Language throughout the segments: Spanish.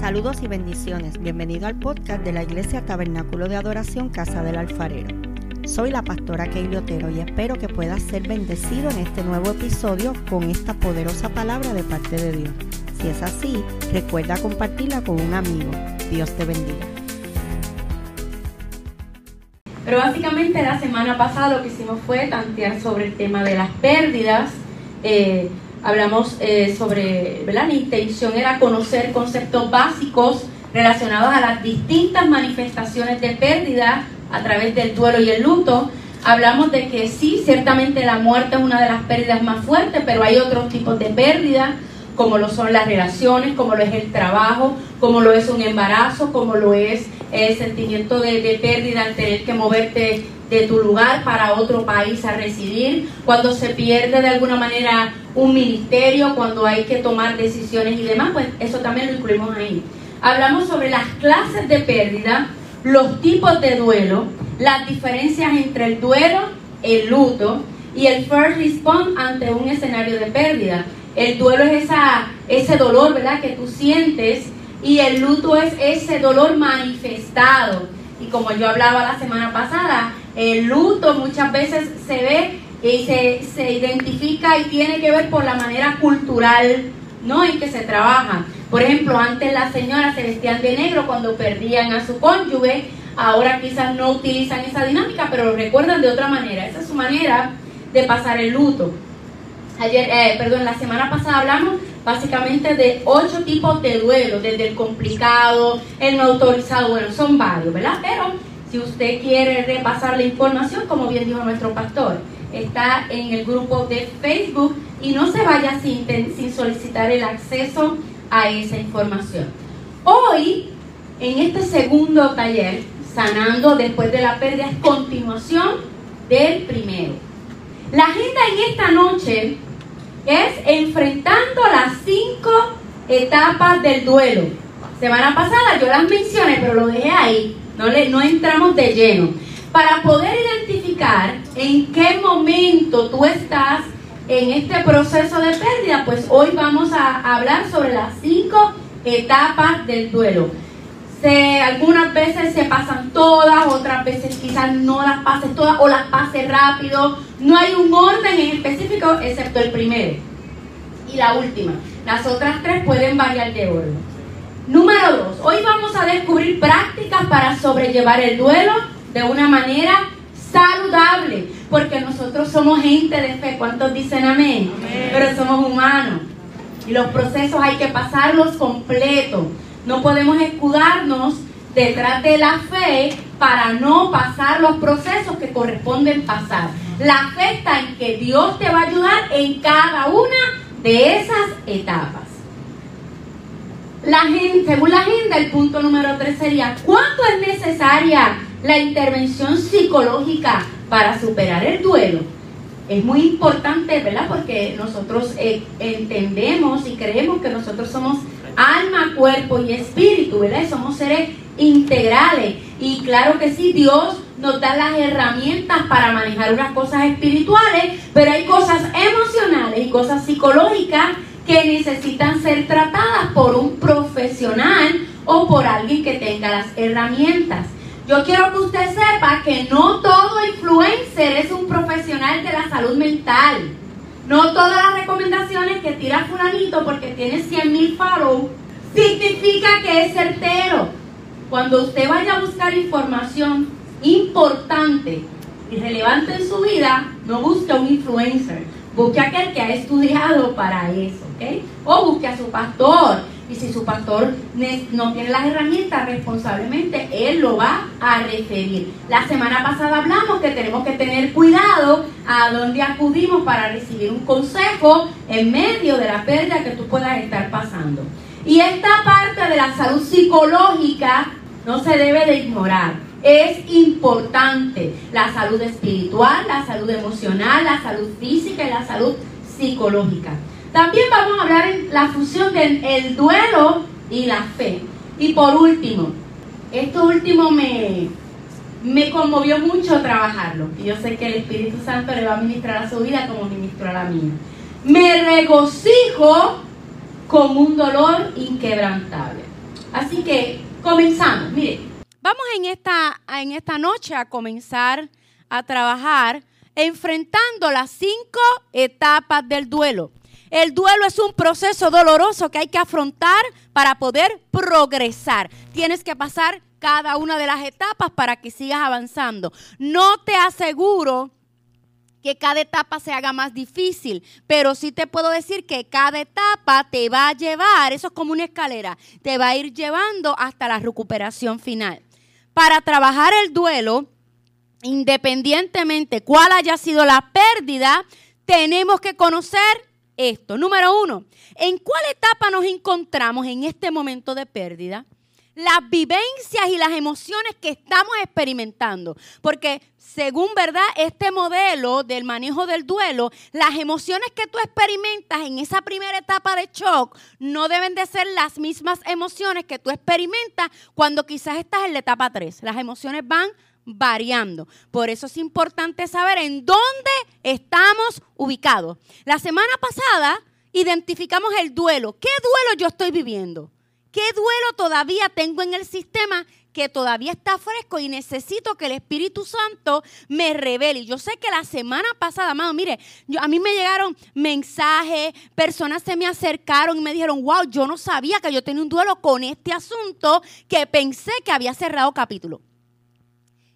Saludos y bendiciones. Bienvenido al podcast de la Iglesia Tabernáculo de Adoración Casa del Alfarero. Soy la pastora Keili Otero y espero que puedas ser bendecido en este nuevo episodio con esta poderosa palabra de parte de Dios. Si es así, recuerda compartirla con un amigo. Dios te bendiga. Pero básicamente la semana pasada lo que hicimos fue tantear sobre el tema de las pérdidas. Eh, hablamos eh, sobre, ¿verdad? Mi intención era conocer conceptos básicos relacionados a las distintas manifestaciones de pérdida a través del duelo y el luto. Hablamos de que sí, ciertamente la muerte es una de las pérdidas más fuertes, pero hay otros tipos de pérdidas, como lo son las relaciones, como lo es el trabajo, como lo es un embarazo, como lo es el sentimiento de, de pérdida al tener que moverte de tu lugar para otro país a residir, cuando se pierde de alguna manera un ministerio, cuando hay que tomar decisiones y demás, pues eso también lo incluimos ahí. Hablamos sobre las clases de pérdida, los tipos de duelo, las diferencias entre el duelo, el luto y el first response ante un escenario de pérdida. El duelo es esa, ese dolor, ¿verdad?, que tú sientes y el luto es ese dolor manifestado. Y como yo hablaba la semana pasada, el luto muchas veces se ve y se, se identifica y tiene que ver por la manera cultural ¿no? en que se trabaja. Por ejemplo, antes las señoras se vestían de negro cuando perdían a su cónyuge, ahora quizás no utilizan esa dinámica, pero lo recuerdan de otra manera. Esa es su manera de pasar el luto. Ayer, eh, perdón, la semana pasada hablamos básicamente de ocho tipos de duelo, desde el complicado, el no autorizado, bueno, son varios, ¿verdad? Pero si usted quiere repasar la información, como bien dijo nuestro pastor, está en el grupo de Facebook y no se vaya sin, solicitar el acceso a esa información. Hoy, en este segundo taller, sanando después de la pérdida, es continuación del primero. La agenda en esta noche es enfrentando las cinco etapas del duelo. Semana pasada yo las mencioné, pero lo dejé ahí no, le, no entramos de lleno. Para poder identificar en qué momento tú estás en este proceso de pérdida, pues hoy vamos a hablar sobre las cinco etapas del duelo. Se, algunas veces se pasan todas, otras veces quizás no las pases todas o las pases rápido. No hay un orden en específico excepto el primero y la última. Las otras tres pueden variar de orden. Número dos, hoy vamos a descubrir prácticas para sobrellevar el duelo de una manera saludable, porque nosotros somos gente de fe. ¿Cuántos dicen amén? Pero somos humanos y los procesos hay que pasarlos completos. No podemos escudarnos detrás de la fe para no pasar los procesos que corresponden pasar. La fe está en que Dios te va a ayudar en cada una de esas etapas. La según la agenda, el punto número tres sería, ¿cuánto es necesaria la intervención psicológica para superar el duelo? Es muy importante, ¿verdad? Porque nosotros eh, entendemos y creemos que nosotros somos alma, cuerpo y espíritu, ¿verdad? somos seres integrales. Y claro que sí, Dios nos da las herramientas para manejar unas cosas espirituales, pero hay cosas emocionales y cosas psicológicas que necesitan ser tratadas por un profesional o por alguien que tenga las herramientas. Yo quiero que usted sepa que no todo influencer es un profesional de la salud mental. No todas las recomendaciones que tira fulanito porque tiene 100 mil follow significa que es certero. Cuando usted vaya a buscar información importante y relevante en su vida, no busque un influencer, busque aquel que ha estudiado para eso. O busque a su pastor. Y si su pastor no tiene las herramientas, responsablemente él lo va a referir. La semana pasada hablamos que tenemos que tener cuidado a dónde acudimos para recibir un consejo en medio de la pérdida que tú puedas estar pasando. Y esta parte de la salud psicológica no se debe de ignorar. Es importante la salud espiritual, la salud emocional, la salud física y la salud psicológica. También vamos a hablar en la fusión del el duelo y la fe. Y por último, esto último me, conmovió mucho trabajarlo. Y yo sé que el Espíritu Santo le va a ministrar a su vida como ministró a la mía. Me regocijo con un dolor inquebrantable. Así que comenzamos. Mire, vamos en esta, en esta noche a comenzar a trabajar enfrentando las cinco etapas del duelo. El duelo es un proceso doloroso que hay que afrontar para poder progresar. Tienes que pasar cada una de las etapas para que sigas avanzando. No te aseguro que cada etapa se haga más difícil, pero sí te puedo decir que cada etapa te va a llevar, eso es como una escalera, te va a ir llevando hasta la recuperación final. Para trabajar el duelo, independientemente cuál haya sido la pérdida, tenemos que conocer esto. Número uno, ¿en cuál etapa nos encontramos en este momento de pérdida? Las vivencias y las emociones que estamos experimentando. Porque según verdad, este modelo del manejo del duelo, las emociones que tú experimentas en esa primera etapa de shock no deben de ser las mismas emociones que tú experimentas cuando quizás estás en la etapa 3. Las emociones van variando. Por eso es importante saber en dónde estamos ubicados. La semana pasada identificamos el duelo. ¿Qué duelo yo estoy viviendo? ¿Qué duelo todavía tengo en el sistema que todavía está fresco y necesito que el Espíritu Santo me revele? Yo sé que la semana pasada, amado, mire, a mí me llegaron mensajes, personas se me acercaron y me dijeron, wow, yo no sabía que yo tenía un duelo con este asunto que pensé que había cerrado capítulo.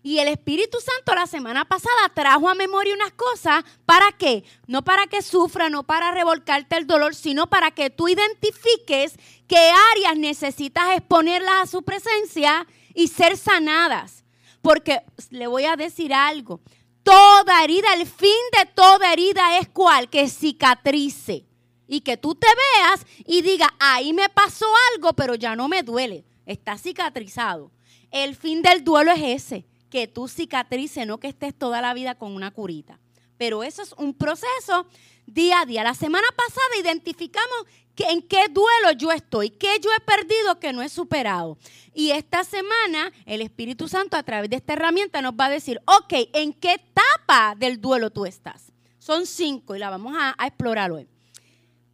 Y el Espíritu Santo la semana pasada trajo a memoria unas cosas. ¿Para qué? No para que sufra, no para revolcarte el dolor, sino para que tú identifiques qué áreas necesitas exponerlas a su presencia y ser sanadas. Porque le voy a decir algo. Toda herida, el fin de toda herida es cuál? Que cicatrice. Y que tú te veas y diga, ahí me pasó algo, pero ya no me duele. Está cicatrizado. El fin del duelo es ese que tú cicatrices, no que estés toda la vida con una curita. Pero eso es un proceso día a día. La semana pasada identificamos que en qué duelo yo estoy, qué yo he perdido que no he superado. Y esta semana el Espíritu Santo a través de esta herramienta nos va a decir, ok, ¿en qué etapa del duelo tú estás? Son cinco y la vamos a, a explorar hoy.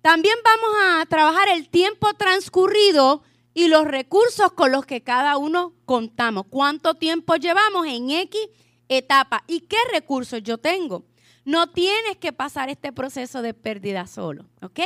También vamos a trabajar el tiempo transcurrido y los recursos con los que cada uno contamos. ¿Cuánto tiempo llevamos en X etapa? ¿Y qué recursos yo tengo? No tienes que pasar este proceso de pérdida solo, ¿ok?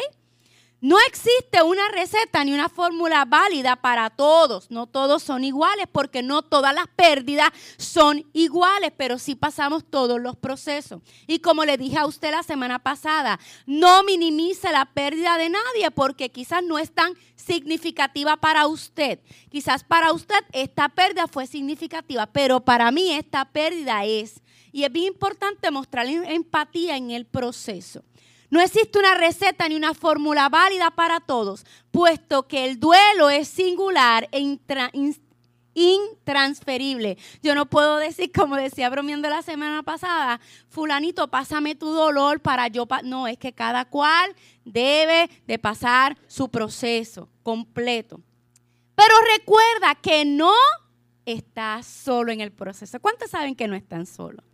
No existe una receta ni una fórmula válida para todos. No todos son iguales porque no todas las pérdidas son iguales, pero sí pasamos todos los procesos. Y como le dije a usted la semana pasada, no minimice la pérdida de nadie porque quizás no es tan significativa para usted. Quizás para usted esta pérdida fue significativa, pero para mí esta pérdida es. Y es bien importante mostrar empatía en el proceso. No existe una receta ni una fórmula válida para todos, puesto que el duelo es singular e intransferible. Yo no puedo decir, como decía bromeando la semana pasada, fulanito, pásame tu dolor para yo... no, es que cada cual debe de pasar su proceso completo. Pero recuerda que no estás solo en el proceso. ¿Cuántos saben que no están solos?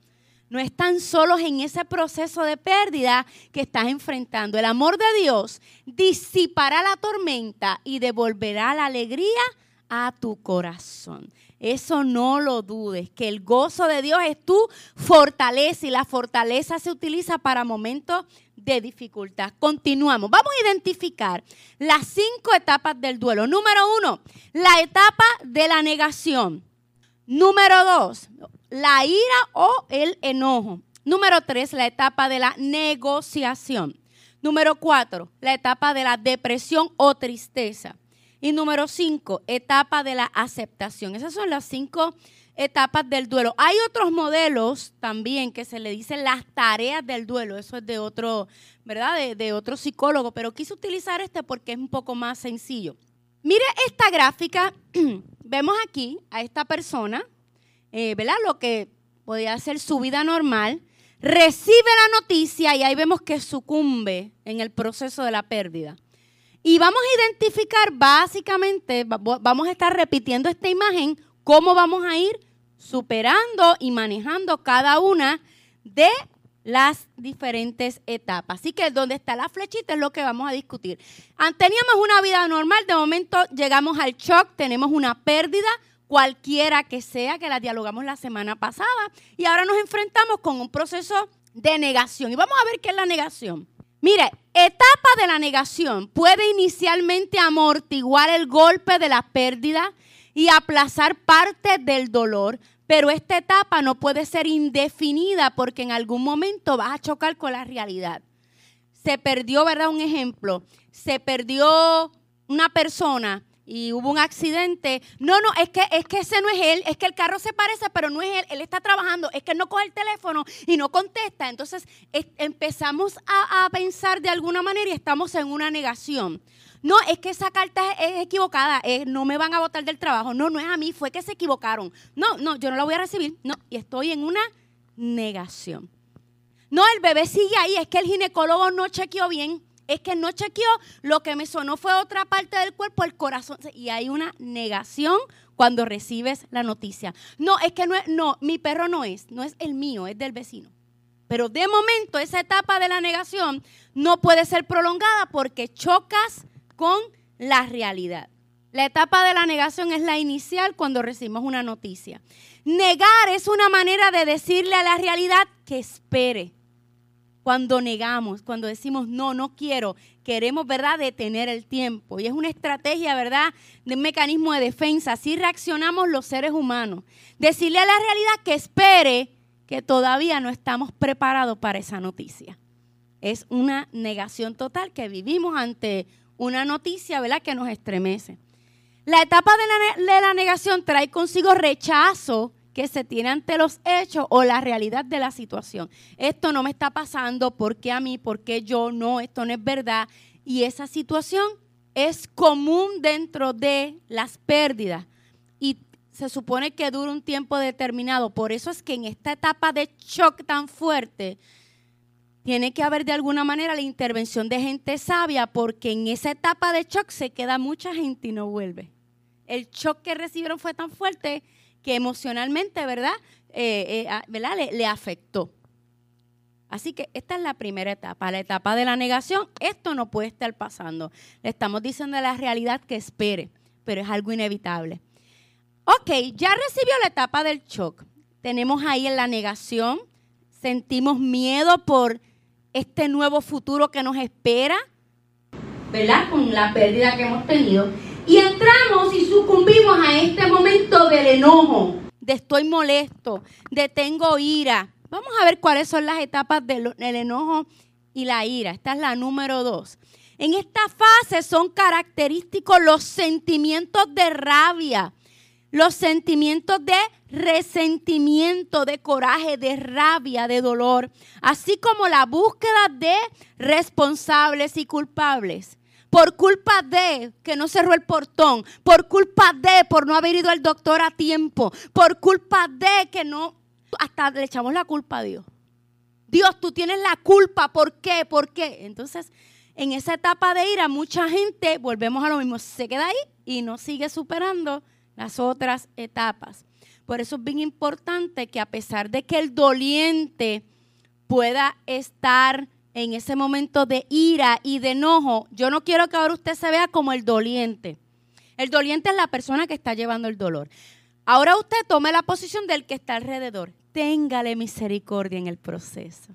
No están solos en ese proceso de pérdida que estás enfrentando. El amor de Dios disipará la tormenta y devolverá la alegría a tu corazón. Eso no lo dudes, que el gozo de Dios es tu fortaleza y la fortaleza se utiliza para momentos de dificultad. Continuamos. Vamos a identificar las cinco etapas del duelo. Número uno, la etapa de la negación. Número dos, la ira o el enojo. Número tres, la etapa de la negociación. Número cuatro, la etapa de la depresión o tristeza. Y número cinco, etapa de la aceptación. Esas son las cinco etapas del duelo. Hay otros modelos también que se le dicen las tareas del duelo. Eso es de otro, ¿verdad? De, otro psicólogo, pero quise utilizar este porque es un poco más sencillo. Mire esta gráfica. Vemos aquí a esta persona eh, ¿verdad? Lo que podía ser su vida normal, recibe la noticia y ahí vemos que sucumbe en el proceso de la pérdida. Y vamos a identificar básicamente, vamos a estar repitiendo esta imagen, cómo vamos a ir superando y manejando cada una de las diferentes etapas. Así que donde está la flechita es lo que vamos a discutir. Teníamos una vida normal, de momento llegamos al shock, tenemos una pérdida, cualquiera que sea, que la dialogamos la semana pasada, y ahora nos enfrentamos con un proceso de negación. Y vamos a ver qué es la negación. Mire, etapa de la negación puede inicialmente amortiguar el golpe de la pérdida y aplazar parte del dolor, pero esta etapa no puede ser indefinida porque en algún momento vas a chocar con la realidad. Se perdió, ¿verdad? Un ejemplo. Se perdió una persona y hubo un accidente. No, no, es que, es que ese no es él, es que el carro se parece, pero no es él, él está trabajando, es que no coge el teléfono y no contesta. Entonces empezamos a, a, pensar de alguna manera y estamos en una negación. No, es que esa carta es, equivocada, no me van a votar del trabajo. No, no es a mí, fue que se equivocaron. No, no, yo no la voy a recibir. No, y estoy en una negación. No, el bebé sigue ahí, es que el ginecólogo no chequeó bien. Es que no chequeó, lo que me sonó fue otra parte del cuerpo, el corazón. Y hay una negación cuando recibes la noticia. No, es que no es, no, mi perro no es, no es el mío, es del vecino. Pero de momento esa etapa de la negación no puede ser prolongada porque chocas con la realidad. La etapa de la negación es la inicial cuando recibimos una noticia. Negar es una manera de decirle a la realidad que espere. Cuando negamos, cuando decimos no, no quiero, queremos, ¿verdad?, detener el tiempo. Y es una estrategia, ¿verdad?, de un mecanismo de defensa. Así reaccionamos los seres humanos. Decirle a la realidad que espere que todavía no estamos preparados para esa noticia. Es una negación total que vivimos ante una noticia, ¿verdad?, que nos estremece. La etapa de la, de la, negación trae consigo rechazo que se tiene ante los hechos o la realidad de la situación. Esto no me está pasando, ¿por qué a mí? ¿Por qué yo? No, esto no es verdad. Y esa situación es común dentro de las pérdidas y se supone que dura un tiempo determinado. Por eso es que en esta etapa de shock tan fuerte, tiene que haber de alguna manera la intervención de gente sabia porque en esa etapa de shock se queda mucha gente y no vuelve. El shock que recibieron fue tan fuerte que emocionalmente, ¿verdad? Eh, eh, ¿verdad? Le, afectó. Así que esta es la primera etapa, la etapa de la negación. Esto no puede estar pasando. Le estamos diciendo a la realidad que espere, pero es algo inevitable. Ok, ya recibió la etapa del shock. Tenemos ahí en la negación, sentimos miedo por este nuevo futuro que nos espera, ¿verdad? Con la pérdida que hemos tenido. Y entramos y sucumbimos a este momento del enojo, de estoy molesto, de tengo ira. Vamos a ver cuáles son las etapas del, enojo y la ira. Esta es la número dos. En esta fase son característicos los sentimientos de rabia, los sentimientos de resentimiento, de coraje, de rabia, de dolor, así como la búsqueda de responsables y culpables por culpa de que no cerró el portón, por culpa de por no haber ido al doctor a tiempo, por culpa de que no, hasta le echamos la culpa a Dios. Dios, tú tienes la culpa, ¿por qué? ¿Por qué? Entonces, en esa etapa de ira, mucha gente, volvemos a lo mismo, se queda ahí y no sigue superando las otras etapas. Por eso es bien importante que a pesar de que el doliente pueda estar en ese momento de ira y de enojo, yo no quiero que ahora usted se vea como el doliente. El doliente es la persona que está llevando el dolor. Ahora usted tome la posición del que está alrededor. Téngale misericordia en el proceso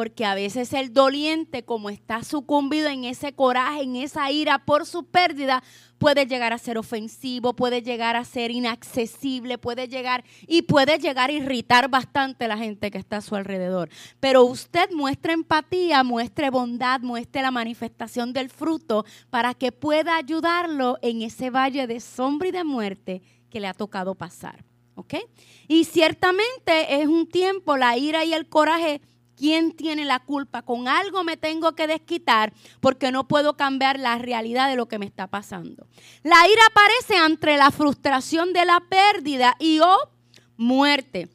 porque a veces el doliente, como está sucumbido en ese coraje, en esa ira por su pérdida, puede llegar a ser ofensivo, puede llegar a ser inaccesible, puede llegar y puede llegar a irritar bastante a la gente que está a su alrededor. Pero usted muestre empatía, muestre bondad, muestre la manifestación del fruto para que pueda ayudarlo en ese valle de sombra y de muerte que le ha tocado pasar. ¿Ok? Y ciertamente es un tiempo, la ira y el coraje ¿Quién tiene la culpa? Con algo me tengo que desquitar porque no puedo cambiar la realidad de lo que me está pasando. La ira aparece entre la frustración de la pérdida y o muerte.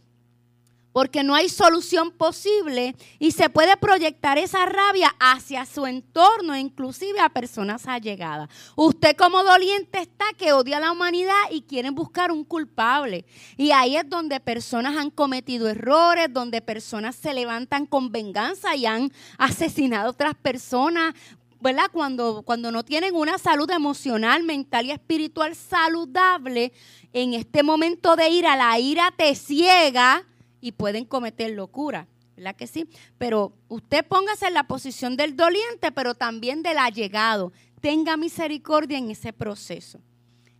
Porque no hay solución posible y se puede proyectar esa rabia hacia su entorno, inclusive a personas allegadas. Usted como doliente está que odia a la humanidad y quieren buscar un culpable. Y ahí es donde personas han cometido errores, donde personas se levantan con venganza y han asesinado a otras personas ¿verdad? Cuando, cuando no tienen una salud emocional, mental y espiritual saludable, en este momento de ira, la ira te ciega y pueden cometer locura. ¿Verdad que sí? Pero usted póngase en la posición del doliente, pero también del allegado. Tenga misericordia en ese proceso.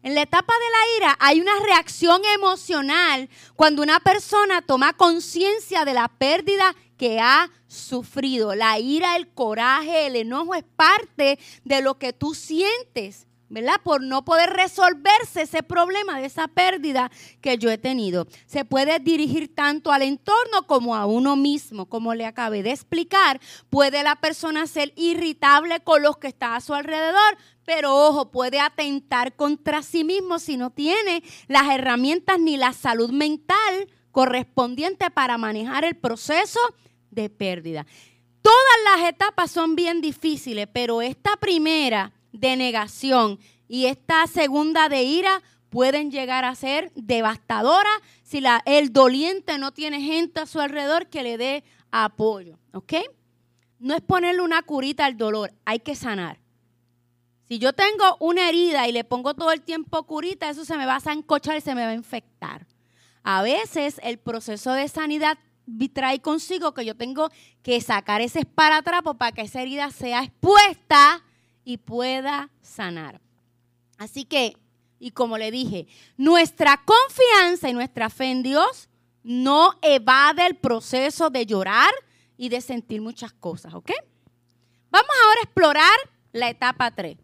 En la etapa de la ira hay una reacción emocional cuando una persona toma conciencia de la pérdida que ha sufrido. La ira, el coraje, el enojo es parte de lo que tú sientes. ¿Verdad? Por no poder resolverse ese problema de esa pérdida que yo he tenido. Se puede dirigir tanto al entorno como a uno mismo, como le acabé de explicar. Puede la persona ser irritable con los que está a su alrededor, pero ojo, puede atentar contra sí mismo si no tiene las herramientas ni la salud mental correspondiente para manejar el proceso de pérdida. Todas las etapas son bien difíciles, pero esta primera de negación y esta segunda de ira pueden llegar a ser devastadoras si la, el doliente no tiene gente a su alrededor que le dé apoyo. ¿Ok? No es ponerle una curita al dolor, hay que sanar. Si yo tengo una herida y le pongo todo el tiempo curita, eso se me va a zancochar y se me va a infectar. A veces el proceso de sanidad trae consigo que yo tengo que sacar ese esparatrapo para que esa herida sea expuesta y pueda sanar. Así que, y como le dije, nuestra confianza y nuestra fe en Dios no evade el proceso de llorar y de sentir muchas cosas, ¿ok? Vamos ahora a explorar la etapa 3.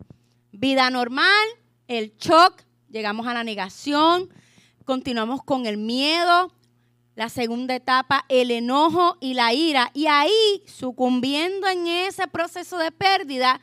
Vida normal, el shock, llegamos a la negación, continuamos con el miedo, la segunda etapa, el enojo y la ira. Y ahí, sucumbiendo en ese proceso de pérdida,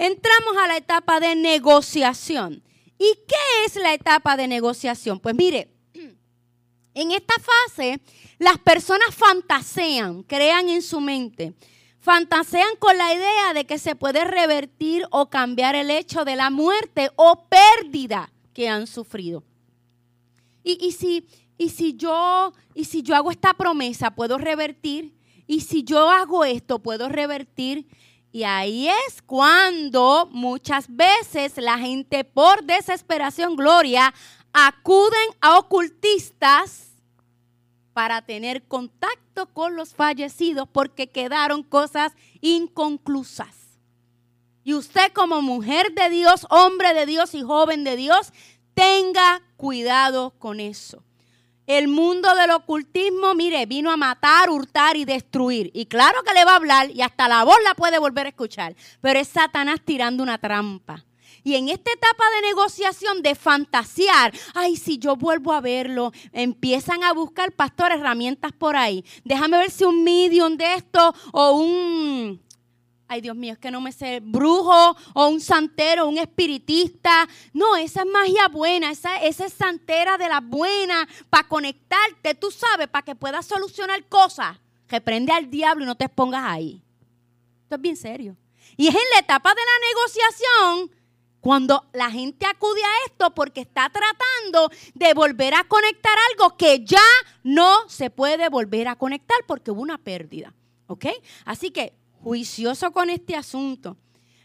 entramos a la etapa de negociación. ¿Y qué es la etapa de negociación? Pues mire, en esta fase las personas fantasean, crean en su mente, fantasean con la idea de que se puede revertir o cambiar el hecho de la muerte o pérdida que han sufrido. Y, si, y, si, yo, y si yo hago esta promesa, puedo revertir. Y si yo hago esto, puedo revertir. Y ahí es cuando muchas veces la gente por desesperación, gloria, acuden a ocultistas para tener contacto con los fallecidos porque quedaron cosas inconclusas. Y usted como mujer de Dios, hombre de Dios y joven de Dios, tenga cuidado con eso. El mundo del ocultismo, mire, vino a matar, hurtar y destruir. Y claro que le va a hablar y hasta la voz la puede volver a escuchar. Pero es Satanás tirando una trampa. Y en esta etapa de negociación, de fantasear, ay, si yo vuelvo a verlo, empiezan a buscar, pastor, herramientas por ahí. Déjame ver si un medium de esto o un ay Dios mío, es que no me sé, brujo o un santero, un espiritista. No, esa es magia buena, esa, esa es santera de la buena para conectarte, tú sabes, para que puedas solucionar cosas. Reprende al diablo y no te expongas ahí. Esto es bien serio. Y es en la etapa de la negociación cuando la gente acude a esto porque está tratando de volver a conectar algo que ya no se puede volver a conectar porque hubo una pérdida. ¿Ok? Así que juicioso con este asunto.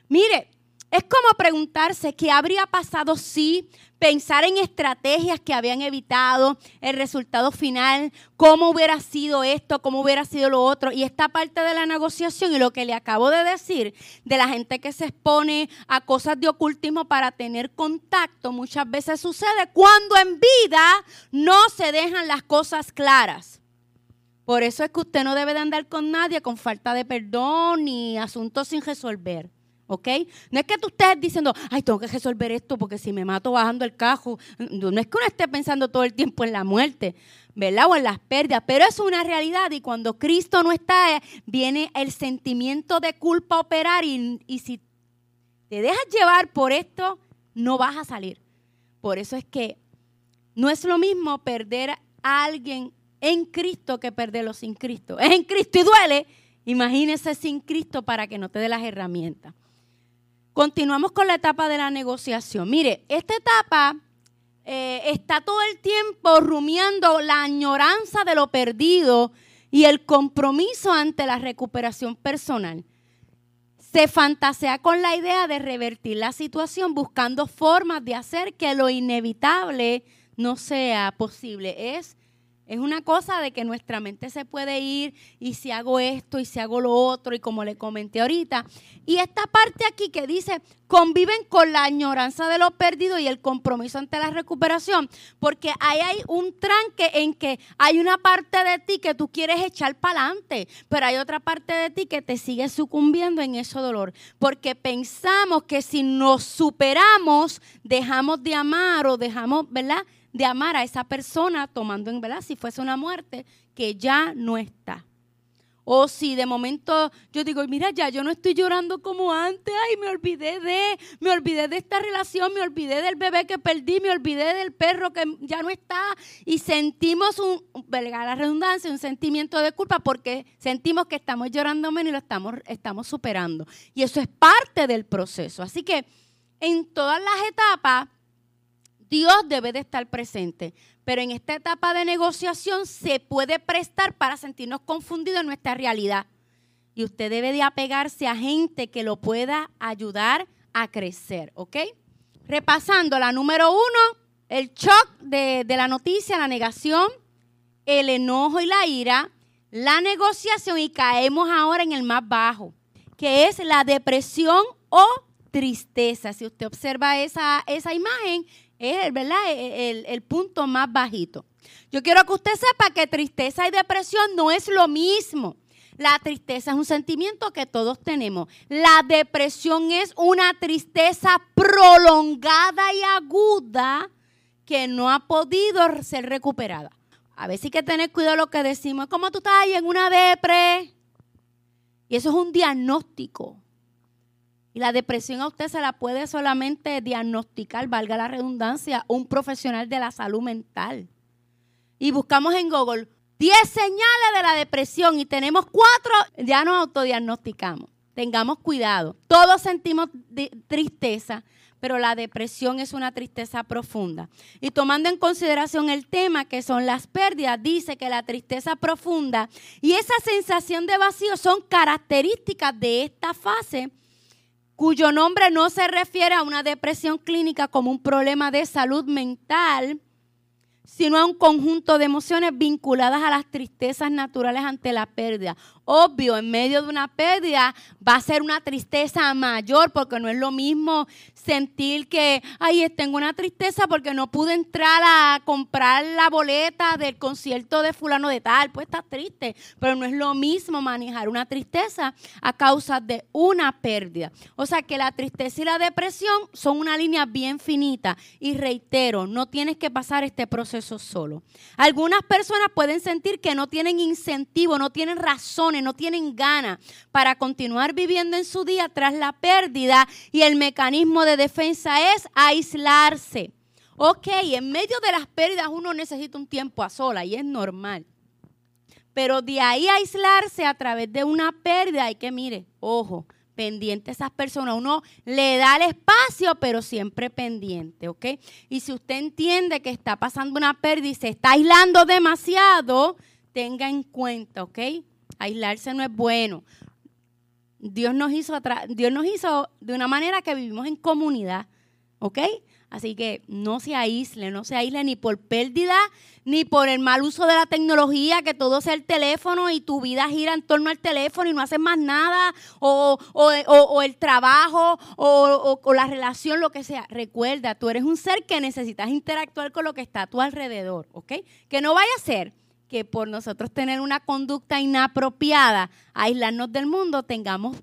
Mire, es como preguntarse qué habría pasado si pensar en estrategias que habían evitado el resultado final, cómo hubiera sido esto, cómo hubiera sido lo otro. Y esta parte de la negociación y lo que le acabo de decir de la gente que se expone a cosas de ocultismo para tener contacto, muchas veces sucede cuando en vida no se dejan las cosas claras. Por eso es que usted no debe de andar con nadie con falta de perdón ni asuntos sin resolver. ¿Ok? No es que tú estés diciendo, ay, tengo que resolver esto porque si me mato bajando el cajo. No es que uno esté pensando todo el tiempo en la muerte, ¿verdad? O en las pérdidas, pero es una realidad y cuando Cristo no está, viene el sentimiento de culpa a operar y, y si te dejas llevar por esto, no vas a salir. Por eso es que no es lo mismo perder a alguien en Cristo que perderlo sin Cristo. Es en Cristo y duele. Imagínese sin Cristo para que no te dé las herramientas. Continuamos con la etapa de la negociación. Mire, esta etapa eh, está todo el tiempo rumiando la añoranza de lo perdido y el compromiso ante la recuperación personal. Se fantasea con la idea de revertir la situación buscando formas de hacer que lo inevitable no sea posible. Es es una cosa de que nuestra mente se puede ir y si hago esto y si hago lo otro y como le comenté ahorita. Y esta parte aquí que dice, conviven con la añoranza de lo perdido y el compromiso ante la recuperación, porque ahí hay un tranque en que hay una parte de ti que tú quieres echar para adelante, pero hay otra parte de ti que te sigue sucumbiendo en ese dolor, porque pensamos que si nos superamos, dejamos de amar o dejamos, ¿verdad? De amar a esa persona tomando en verdad si fuese una muerte que ya no está. O si de momento yo digo, mira, ya yo no estoy llorando como antes, ay, me olvidé de, me olvidé de esta relación, me olvidé del bebé que perdí, me olvidé del perro que ya no está. Y sentimos un, verga la redundancia, un sentimiento de culpa porque sentimos que estamos llorando menos y lo estamos, estamos superando. Y eso es parte del proceso. Así que en todas las etapas Dios debe de estar presente, pero en esta etapa de negociación se puede prestar para sentirnos confundidos en nuestra realidad. Y usted debe de apegarse a gente que lo pueda ayudar a crecer, ¿ok? Repasando la número uno, el shock de, la noticia, la negación, el enojo y la ira, la negociación y caemos ahora en el más bajo, que es la depresión o tristeza. Si usted observa esa, esa imagen, es ¿verdad? E, e, el, el, punto más bajito. Yo quiero que usted sepa que tristeza y depresión no es lo mismo. La tristeza es un sentimiento que todos tenemos. La depresión es una tristeza prolongada y aguda que no ha podido ser recuperada. A veces hay que tener cuidado lo que decimos. ¿Cómo tú estás ahí en una depre? Y eso es un diagnóstico. Y la depresión a usted se la puede solamente diagnosticar, valga la redundancia, un profesional de la salud mental. Y buscamos en Google 10 señales de la depresión y tenemos cuatro, ya nos autodiagnosticamos. Tengamos cuidado. Todos sentimos tristeza, pero la depresión es una tristeza profunda. Y tomando en consideración el tema que son las pérdidas, dice que la tristeza profunda y esa sensación de vacío son características de esta fase cuyo nombre no se refiere a una depresión clínica como un problema de salud mental, sino a un conjunto de emociones vinculadas a las tristezas naturales ante la pérdida obvio, en medio de una pérdida va a ser una tristeza mayor, porque no es lo mismo sentir que, ay, tengo una tristeza porque no pude entrar a comprar la boleta del concierto de fulano de tal, pues está triste, pero no es lo mismo manejar una tristeza a causa de una pérdida. O sea que la tristeza y la depresión son una línea bien finita y reitero, no tienes que pasar este proceso solo. Algunas personas pueden sentir que no tienen incentivo, no tienen razón no tienen ganas para continuar viviendo en su día tras la pérdida y el mecanismo de defensa es aislarse. Ok, en medio de las pérdidas uno necesita un tiempo a sola y es normal. Pero de ahí aislarse a través de una pérdida hay que, mire, ojo, pendiente a esas personas. Uno le da el espacio, pero siempre pendiente, ¿ok? Y si usted entiende que está pasando una pérdida y se está aislando demasiado, tenga en cuenta, ¿ok? Aislarse no es bueno. Dios nos hizo, Dios nos hizo de una manera que vivimos en comunidad, ¿ok? Así que no se aísle, no se aísle ni por pérdida, ni por el mal uso de la tecnología, que todo sea el teléfono y tu vida gira en torno al teléfono y no haces más nada, o, el trabajo, o, o, la relación, lo que sea. Recuerda, tú eres un ser que necesitas interactuar con lo que está a tu alrededor, ¿ok? Que no vaya a ser que por nosotros tener una conducta inapropiada, aislarnos del mundo, tengamos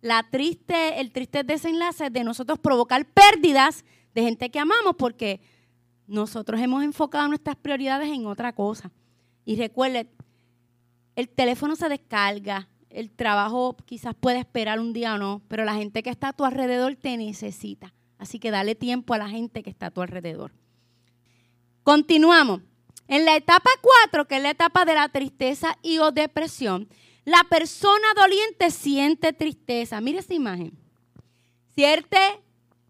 la triste, el triste desenlace de nosotros provocar pérdidas de gente que amamos porque nosotros hemos enfocado nuestras prioridades en otra cosa. Y recuerde, el teléfono se descarga, el trabajo quizás puede esperar un día o no, pero la gente que está a tu alrededor te necesita. Así que dale tiempo a la gente que está a tu alrededor. Continuamos. En la etapa 4, que es la etapa de la tristeza y o depresión, la persona doliente siente tristeza. Mire esa imagen. Cierta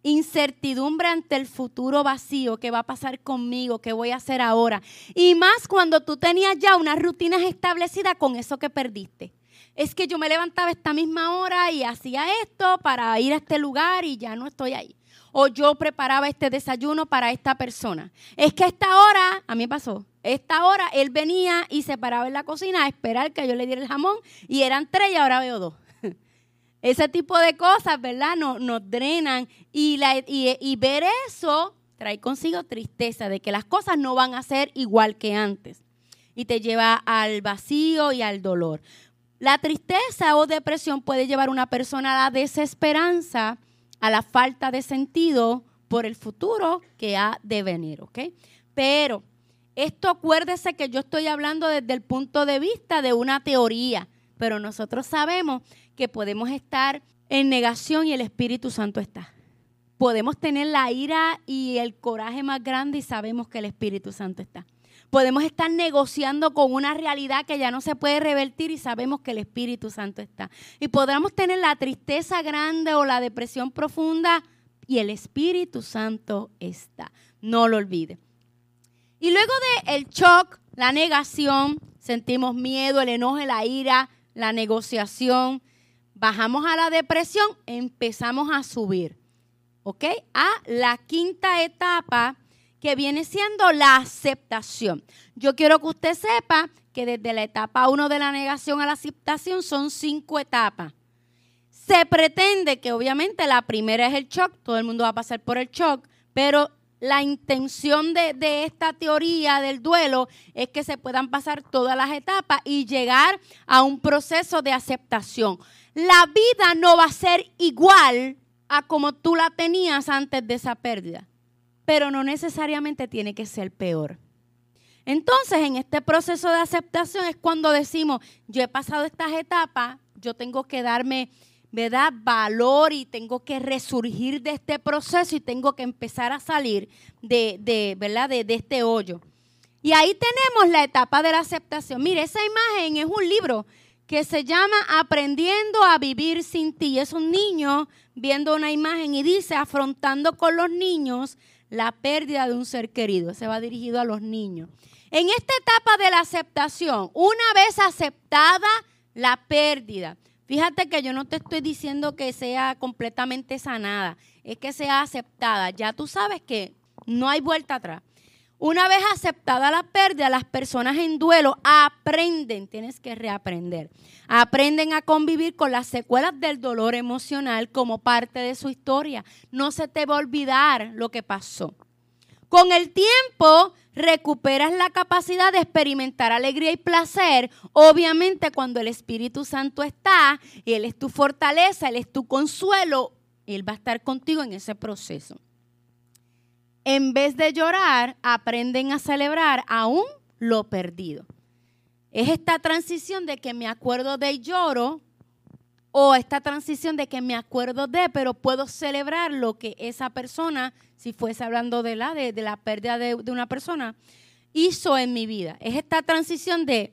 incertidumbre ante el futuro vacío, qué va a pasar conmigo, qué voy a hacer ahora. Y más cuando tú tenías ya unas rutinas establecidas con eso que perdiste. Es que yo me levantaba esta misma hora y hacía esto para ir a este lugar y ya no estoy ahí. O yo preparaba este desayuno para esta persona. Es que esta hora, a mí pasó, esta hora él venía y se paraba en la cocina a esperar que yo le diera el jamón y eran tres y ahora veo dos. Ese tipo de cosas, ¿verdad? Nos, nos drenan y, la, y, ver eso trae consigo tristeza de que las cosas no van a ser igual que antes y te lleva al vacío y al dolor. La tristeza o depresión puede llevar a una persona a la desesperanza, a la falta de sentido por el futuro que ha de venir, ¿ok? Pero esto acuérdese que yo estoy hablando desde el punto de vista de una teoría, pero nosotros sabemos que podemos estar en negación y el Espíritu Santo está. Podemos tener la ira y el coraje más grande y sabemos que el Espíritu Santo está. Podemos estar negociando con una realidad que ya no se puede revertir y sabemos que el Espíritu Santo está. Y podremos tener la tristeza grande o la depresión profunda y el Espíritu Santo está. No lo olvide. Y luego de shock, la negación, sentimos miedo, el enojo, la ira, la negociación, bajamos a la depresión, empezamos a subir, ¿ok? A la quinta etapa que viene siendo la aceptación. Yo quiero que usted sepa que desde la etapa 1 de la negación a la aceptación son cinco etapas. Se pretende que obviamente la primera es el shock, todo el mundo va a pasar por el shock, pero la intención de, de, esta teoría del duelo es que se puedan pasar todas las etapas y llegar a un proceso de aceptación la vida no va a ser igual a como tú la tenías antes de esa pérdida, pero no necesariamente tiene que ser peor. Entonces, en este proceso de aceptación es cuando decimos, yo he pasado estas etapas, yo tengo que darme, ¿verdad?, valor y tengo que resurgir de este proceso y tengo que empezar a salir de, de ¿verdad?, de, de este hoyo. Y ahí tenemos la etapa de la aceptación. Mire, esa imagen es un libro que se llama Aprendiendo a vivir sin ti. Es un niño viendo una imagen y dice, afrontando con los niños la pérdida de un ser querido. Se va dirigido a los niños. En esta etapa de la aceptación, una vez aceptada la pérdida, fíjate que yo no te estoy diciendo que sea completamente sanada, es que sea aceptada. Ya tú sabes que no hay vuelta atrás. Una vez aceptada la pérdida, las personas en duelo aprenden, tienes que reaprender, aprenden a convivir con las secuelas del dolor emocional como parte de su historia. No se te va a olvidar lo que pasó. Con el tiempo recuperas la capacidad de experimentar alegría y placer, obviamente cuando el Espíritu Santo está, Él es tu fortaleza, Él es tu consuelo, Él va a estar contigo en ese proceso en vez de llorar, aprenden a celebrar aún lo perdido. Es esta transición de que me acuerdo de lloro o esta transición de que me acuerdo de, pero puedo celebrar lo que esa persona, si fuese hablando de la, de, la pérdida de, de una persona, hizo en mi vida. Es esta transición de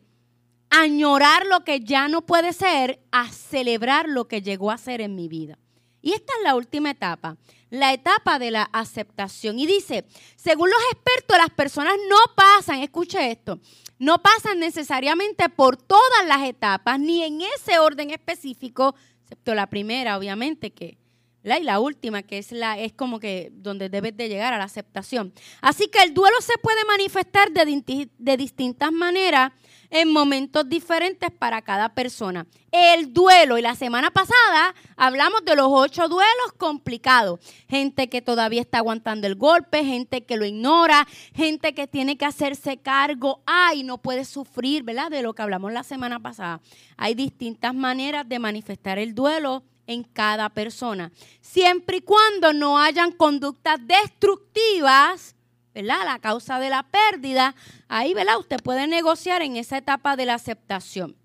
añorar lo que ya no puede ser a celebrar lo que llegó a ser en mi vida. Y esta es la última etapa, la etapa de la aceptación. Y dice, según los expertos, las personas no pasan, escuche esto, no pasan necesariamente por todas las etapas, ni en ese orden específico, excepto la primera, obviamente, que y la última, que es la es como que donde debes de llegar a la aceptación. Así que el duelo se puede manifestar de, de distintas maneras en momentos diferentes para cada persona. El duelo, y la semana pasada hablamos de los ocho duelos complicados. Gente que todavía está aguantando el golpe, gente que lo ignora, gente que tiene que hacerse cargo, ay, no puede sufrir, ¿verdad? De lo que hablamos la semana pasada. Hay distintas maneras de manifestar el duelo en cada persona, siempre y cuando no hayan conductas destructivas ¿verdad? La causa de la pérdida, ahí, ¿verdad? Usted puede negociar en esa etapa de la aceptación.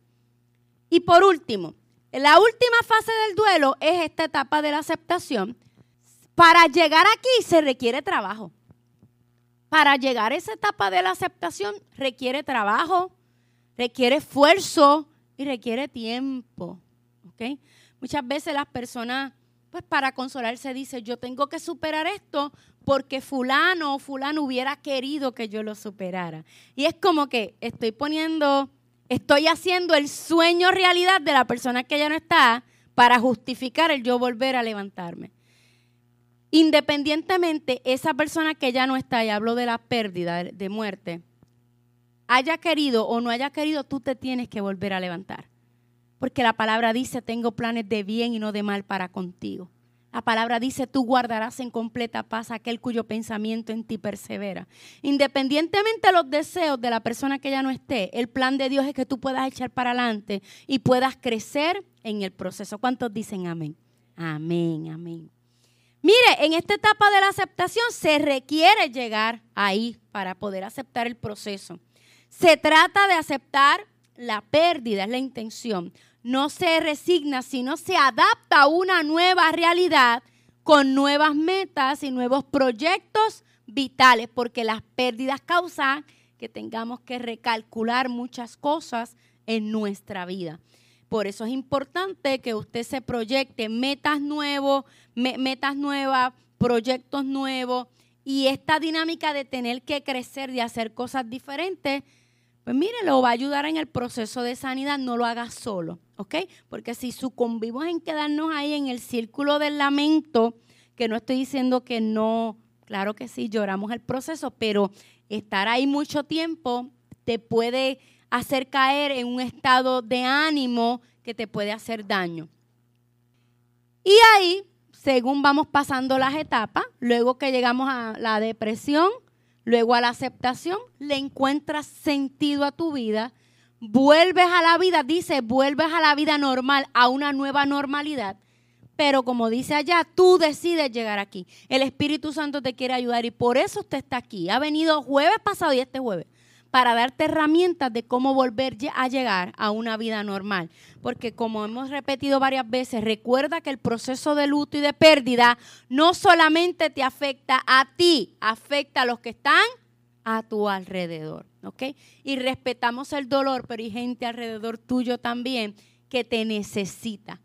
Y por último, la última fase del duelo es esta etapa de la aceptación. Para llegar aquí se requiere trabajo. para llegar a esa etapa de la aceptación requiere trabajo, requiere esfuerzo y requiere tiempo. ¿ok? Muchas veces las personas, pues para consolarse, dicen, yo tengo que superar esto porque fulano o fulano hubiera querido que yo lo superara. Y es como que estoy poniendo, estoy haciendo el sueño realidad de la persona que ya no está para justificar el yo volver a levantarme. Independientemente, esa persona que ya no está, y hablo de la pérdida, de muerte, haya querido o no haya querido, tú te tienes que volver a levantar. Porque la palabra dice, tengo planes de bien y no de mal para contigo. La palabra dice, tú guardarás en completa paz aquel cuyo pensamiento en ti persevera. Independientemente de los deseos de la persona que ya no esté, el plan de Dios es que tú puedas echar para adelante y puedas crecer en el proceso. ¿Cuántos dicen amén? Amén, amén. Mire, en esta etapa de la aceptación se requiere llegar ahí para poder aceptar el proceso. Se trata de aceptar la pérdida, es la intención. No se resigna, sino se adapta a una nueva realidad con nuevas metas y nuevos proyectos vitales, porque las pérdidas causan que tengamos que recalcular muchas cosas en nuestra vida. Por eso es importante que usted se proyecte metas nuevos, metas nuevas, proyectos nuevos y esta dinámica de tener que crecer, de hacer cosas diferentes, pues mire, lo va a ayudar en el proceso de sanidad, no lo haga solo, ¿ok? Porque si sucumbimos en quedarnos ahí en el círculo del lamento, que no estoy diciendo que no, claro que sí, lloramos el proceso, pero estar ahí mucho tiempo te puede hacer caer en un estado de ánimo que te puede hacer daño. Y ahí, según vamos pasando las etapas, luego que llegamos a la depresión, luego a la aceptación, le encuentras sentido a tu vida, vuelves a la vida, dice, vuelves a la vida normal, a una nueva normalidad. Pero como dice allá, tú decides llegar aquí. El Espíritu Santo te quiere ayudar y por eso usted está aquí. Ha venido jueves pasado y este jueves para darte herramientas de cómo volver a llegar a una vida normal. Porque como hemos repetido varias veces, recuerda que el proceso de luto y de pérdida no solamente te afecta a ti, afecta a los que están a tu alrededor. ¿Ok? Y respetamos el dolor, pero hay gente alrededor tuyo también que te necesita.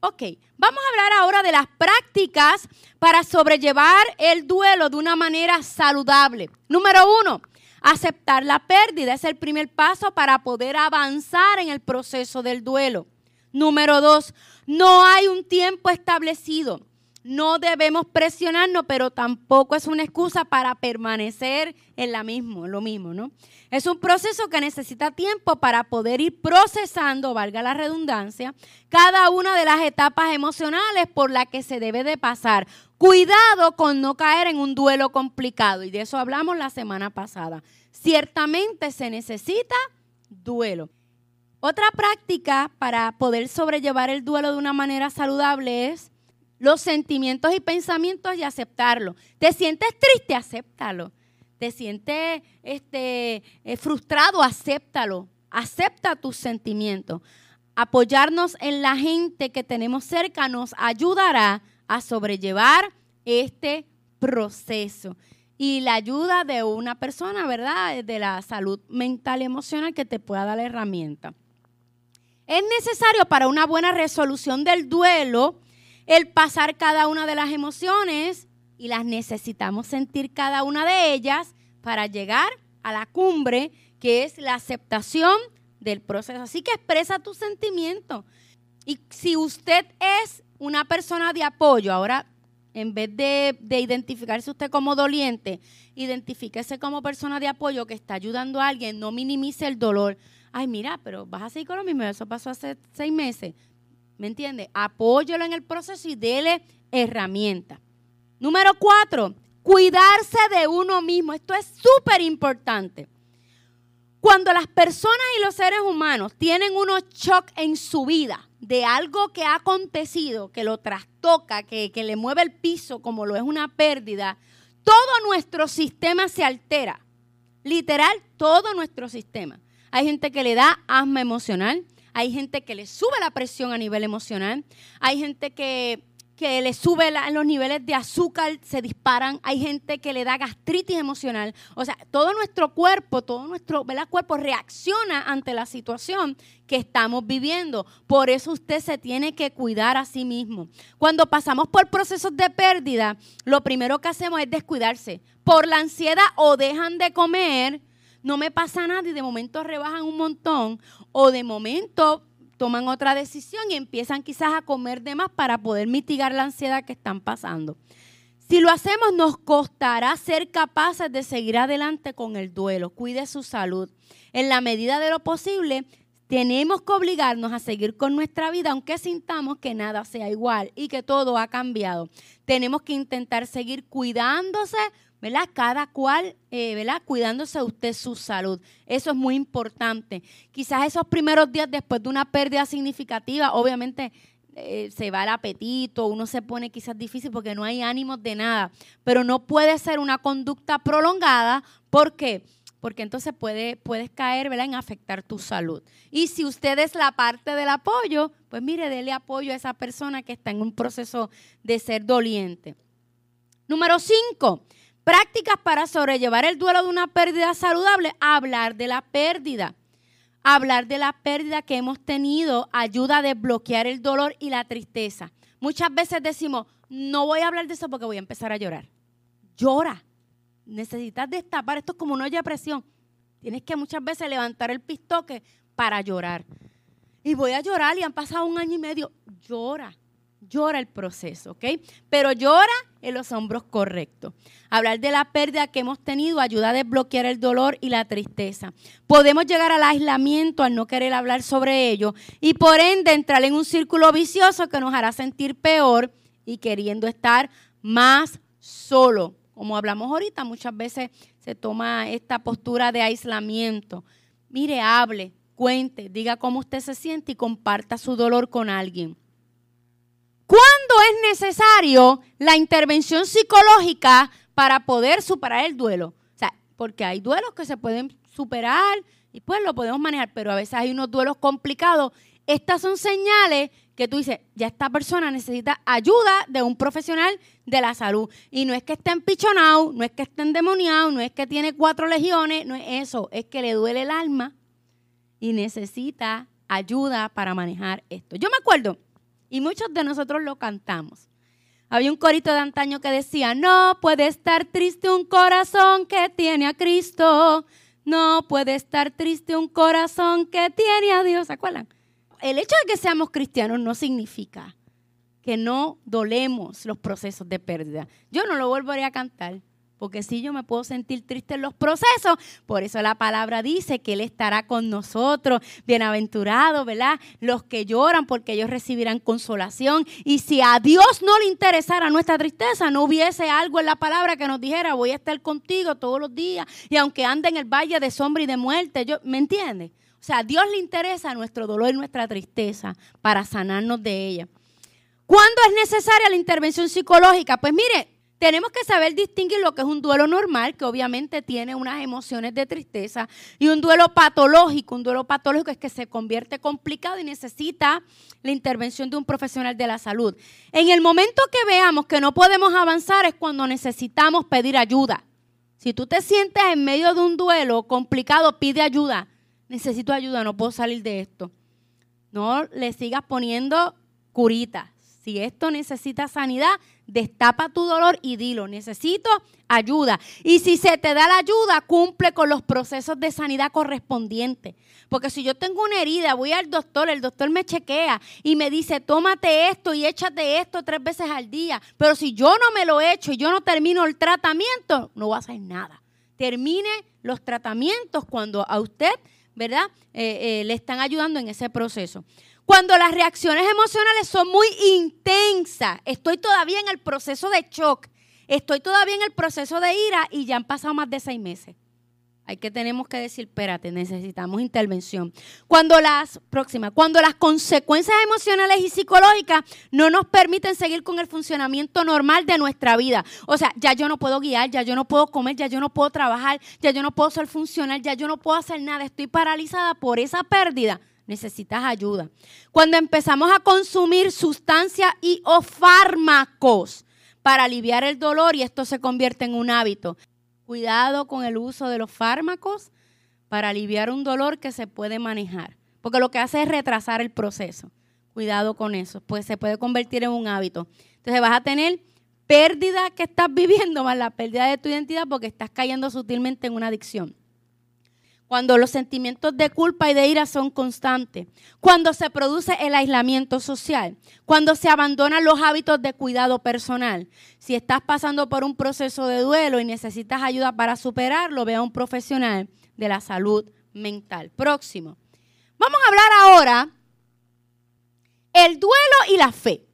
Ok, vamos a hablar ahora de las prácticas para sobrellevar el duelo de una manera saludable. Número uno, Aceptar la pérdida es el primer paso para poder avanzar en el proceso del duelo. Número dos, no hay un tiempo establecido. No debemos presionarnos, pero tampoco es una excusa para permanecer en la mismo, lo mismo, ¿no? Es un proceso que necesita tiempo para poder ir procesando, valga la redundancia, cada una de las etapas emocionales por las que se debe de pasar. Cuidado con no caer en un duelo complicado, y de eso hablamos la semana pasada. Ciertamente se necesita duelo. Otra práctica para poder sobrellevar el duelo de una manera saludable es los sentimientos y pensamientos y aceptarlo. ¿Te sientes triste? Acéptalo. ¿Te sientes este, eh, frustrado? Acéptalo. Acepta tus sentimientos. Apoyarnos en la gente que tenemos cerca nos ayudará a sobrellevar este proceso. Y la ayuda de una persona, ¿verdad? De la salud mental y emocional que te pueda dar la herramienta. Es necesario para una buena resolución del duelo el pasar cada una de las emociones y las necesitamos sentir cada una de ellas para llegar a la cumbre que es la aceptación del proceso. Así que expresa tus sentimientos. Y si usted es una persona de apoyo, ahora en vez de, identificarse usted como doliente, identifíquese como persona de apoyo que está ayudando a alguien, no minimice el dolor. Ay, mira, pero vas a seguir con lo mismo, eso pasó hace seis meses. ¿Me entiende? Apóyelo en el proceso y dele herramientas. Número cuatro, cuidarse de uno mismo. Esto es súper importante. Cuando las personas y los seres humanos tienen unos shock en su vida de algo que ha acontecido, que lo trastoca, que, que le mueve el piso como lo es una pérdida, todo nuestro sistema se altera. Literal, todo nuestro sistema. Hay gente que le da asma emocional, hay gente que le sube la presión a nivel emocional, hay gente que, que le sube los niveles de azúcar, se disparan. Hay gente que le da gastritis emocional. O sea, todo nuestro cuerpo, todo nuestro cuerpo reacciona ante la situación que estamos viviendo. Por eso usted se tiene que cuidar a sí mismo. Cuando pasamos por procesos de pérdida, lo primero que hacemos es descuidarse. Por la ansiedad o dejan de comer, no me pasa nada y de momento rebajan un montón. O de momento toman otra decisión y empiezan quizás a comer de más para poder mitigar la ansiedad que están pasando. Si lo hacemos, nos costará ser capaces de seguir adelante con el duelo. Cuide su salud. En la medida de lo posible, tenemos que obligarnos a seguir con nuestra vida, aunque sintamos que nada sea igual y que todo ha cambiado. Tenemos que intentar seguir cuidándose, ¿verdad? Cada cual, eh, ¿verdad? Cuidándose usted su salud. Eso es muy importante. Quizás esos primeros días después de una pérdida significativa, obviamente eh, se va el apetito, uno se pone quizás difícil porque no hay ánimos de nada, pero no puede ser una conducta prolongada. ¿Por qué? Porque entonces puede, puedes caer ¿verdad? en afectar tu salud. Y si usted es la parte del apoyo, pues mire, dele apoyo a esa persona que está en un proceso de ser doliente. Número cinco, Prácticas para sobrellevar el duelo de una pérdida saludable, hablar de la pérdida. Hablar de la pérdida que hemos tenido ayuda a desbloquear el dolor y la tristeza. Muchas veces decimos, no voy a hablar de eso porque voy a empezar a llorar. Llora. Necesitas destapar. Esto es como una olla de presión. Tienes que muchas veces levantar el pistoque para llorar. Y voy a llorar y han pasado un año y medio. Llora llora el proceso, ¿ok? Pero llora en los hombros correctos. Hablar de la pérdida que hemos tenido ayuda a desbloquear el dolor y la tristeza. Podemos llegar al aislamiento al no querer hablar sobre ello y por ende entrar en un círculo vicioso que nos hará sentir peor y queriendo estar más solo. Como hablamos ahorita, muchas veces se toma esta postura de aislamiento. Mire, hable, cuente, diga cómo usted se siente y comparta su dolor con alguien. ¿Cuándo es necesario la intervención psicológica para poder superar el duelo? O sea, porque hay duelos que se pueden superar y pues lo podemos manejar, pero a veces hay unos duelos complicados. Estas son señales que tú dices, ya esta persona necesita ayuda de un profesional de la salud. Y no es que esté empichonado, no es que esté endemoniado, no es que tiene cuatro legiones, no es eso, es que le duele el alma y necesita ayuda para manejar esto. Yo me acuerdo y muchos de nosotros lo cantamos. Había un corito de antaño que decía, no puede estar triste un corazón que tiene a Cristo. No puede estar triste un corazón que tiene a Dios. ¿Se acuerdan? El hecho de que seamos cristianos no significa que no dolemos los procesos de pérdida. Yo no lo volveré a cantar porque si yo me puedo sentir triste en los procesos, por eso la palabra dice que Él estará con nosotros, bienaventurados, ¿verdad? Los que lloran porque ellos recibirán consolación. Y si a Dios no le interesara nuestra tristeza, no hubiese algo en la palabra que nos dijera, voy a estar contigo todos los días, y aunque ande en el valle de sombra y de muerte, yo, ¿me entiende? O sea, a Dios le interesa nuestro dolor y nuestra tristeza para sanarnos de ella. ¿Cuándo es necesaria la intervención psicológica? Pues mire, tenemos que saber distinguir lo que es un duelo normal, que obviamente tiene unas emociones de tristeza, y un duelo patológico. Un duelo patológico es que se convierte complicado y necesita la intervención de un profesional de la salud. En el momento que veamos que no podemos avanzar es cuando necesitamos pedir ayuda. Si tú te sientes en medio de un duelo complicado, pide ayuda. Necesito ayuda, no puedo salir de esto. No le sigas poniendo curitas. Si esto necesita sanidad, destapa tu dolor y dilo, necesito ayuda. Y si se te da la ayuda, cumple con los procesos de sanidad correspondientes. Porque si yo tengo una herida, voy al doctor, el doctor me chequea y me dice, tómate esto y échate esto tres veces al día. Pero si yo no me lo echo y yo no termino el tratamiento, no va a hacer nada. Termine los tratamientos cuando a usted, ¿verdad? Eh, eh, le están ayudando en ese proceso. Cuando las reacciones emocionales son muy intensas, estoy todavía en el proceso de shock, estoy todavía en el proceso de ira y ya han pasado más de seis meses. Hay que tenemos que decir, espérate, necesitamos intervención. Cuando las próximas, cuando las consecuencias emocionales y psicológicas no nos permiten seguir con el funcionamiento normal de nuestra vida. O sea, ya yo no puedo guiar, ya yo no puedo comer, ya yo no puedo trabajar, ya yo no puedo ser funcional, ya yo no puedo hacer nada, estoy paralizada por esa pérdida necesitas ayuda. Cuando empezamos a consumir sustancias y o fármacos para aliviar el dolor y esto se convierte en un hábito. Cuidado con el uso de los fármacos para aliviar un dolor que se puede manejar, porque lo que hace es retrasar el proceso. Cuidado con eso, pues se puede convertir en un hábito. Entonces vas a tener pérdida que estás viviendo más la pérdida de tu identidad porque estás cayendo sutilmente en una adicción. Cuando los sentimientos de culpa y de ira son constantes. Cuando se produce el aislamiento social. Cuando se abandonan los hábitos de cuidado personal. Si estás pasando por un proceso de duelo y necesitas ayuda para superarlo, ve a un profesional de la salud mental. Próximo. Vamos a hablar ahora el duelo y la fe.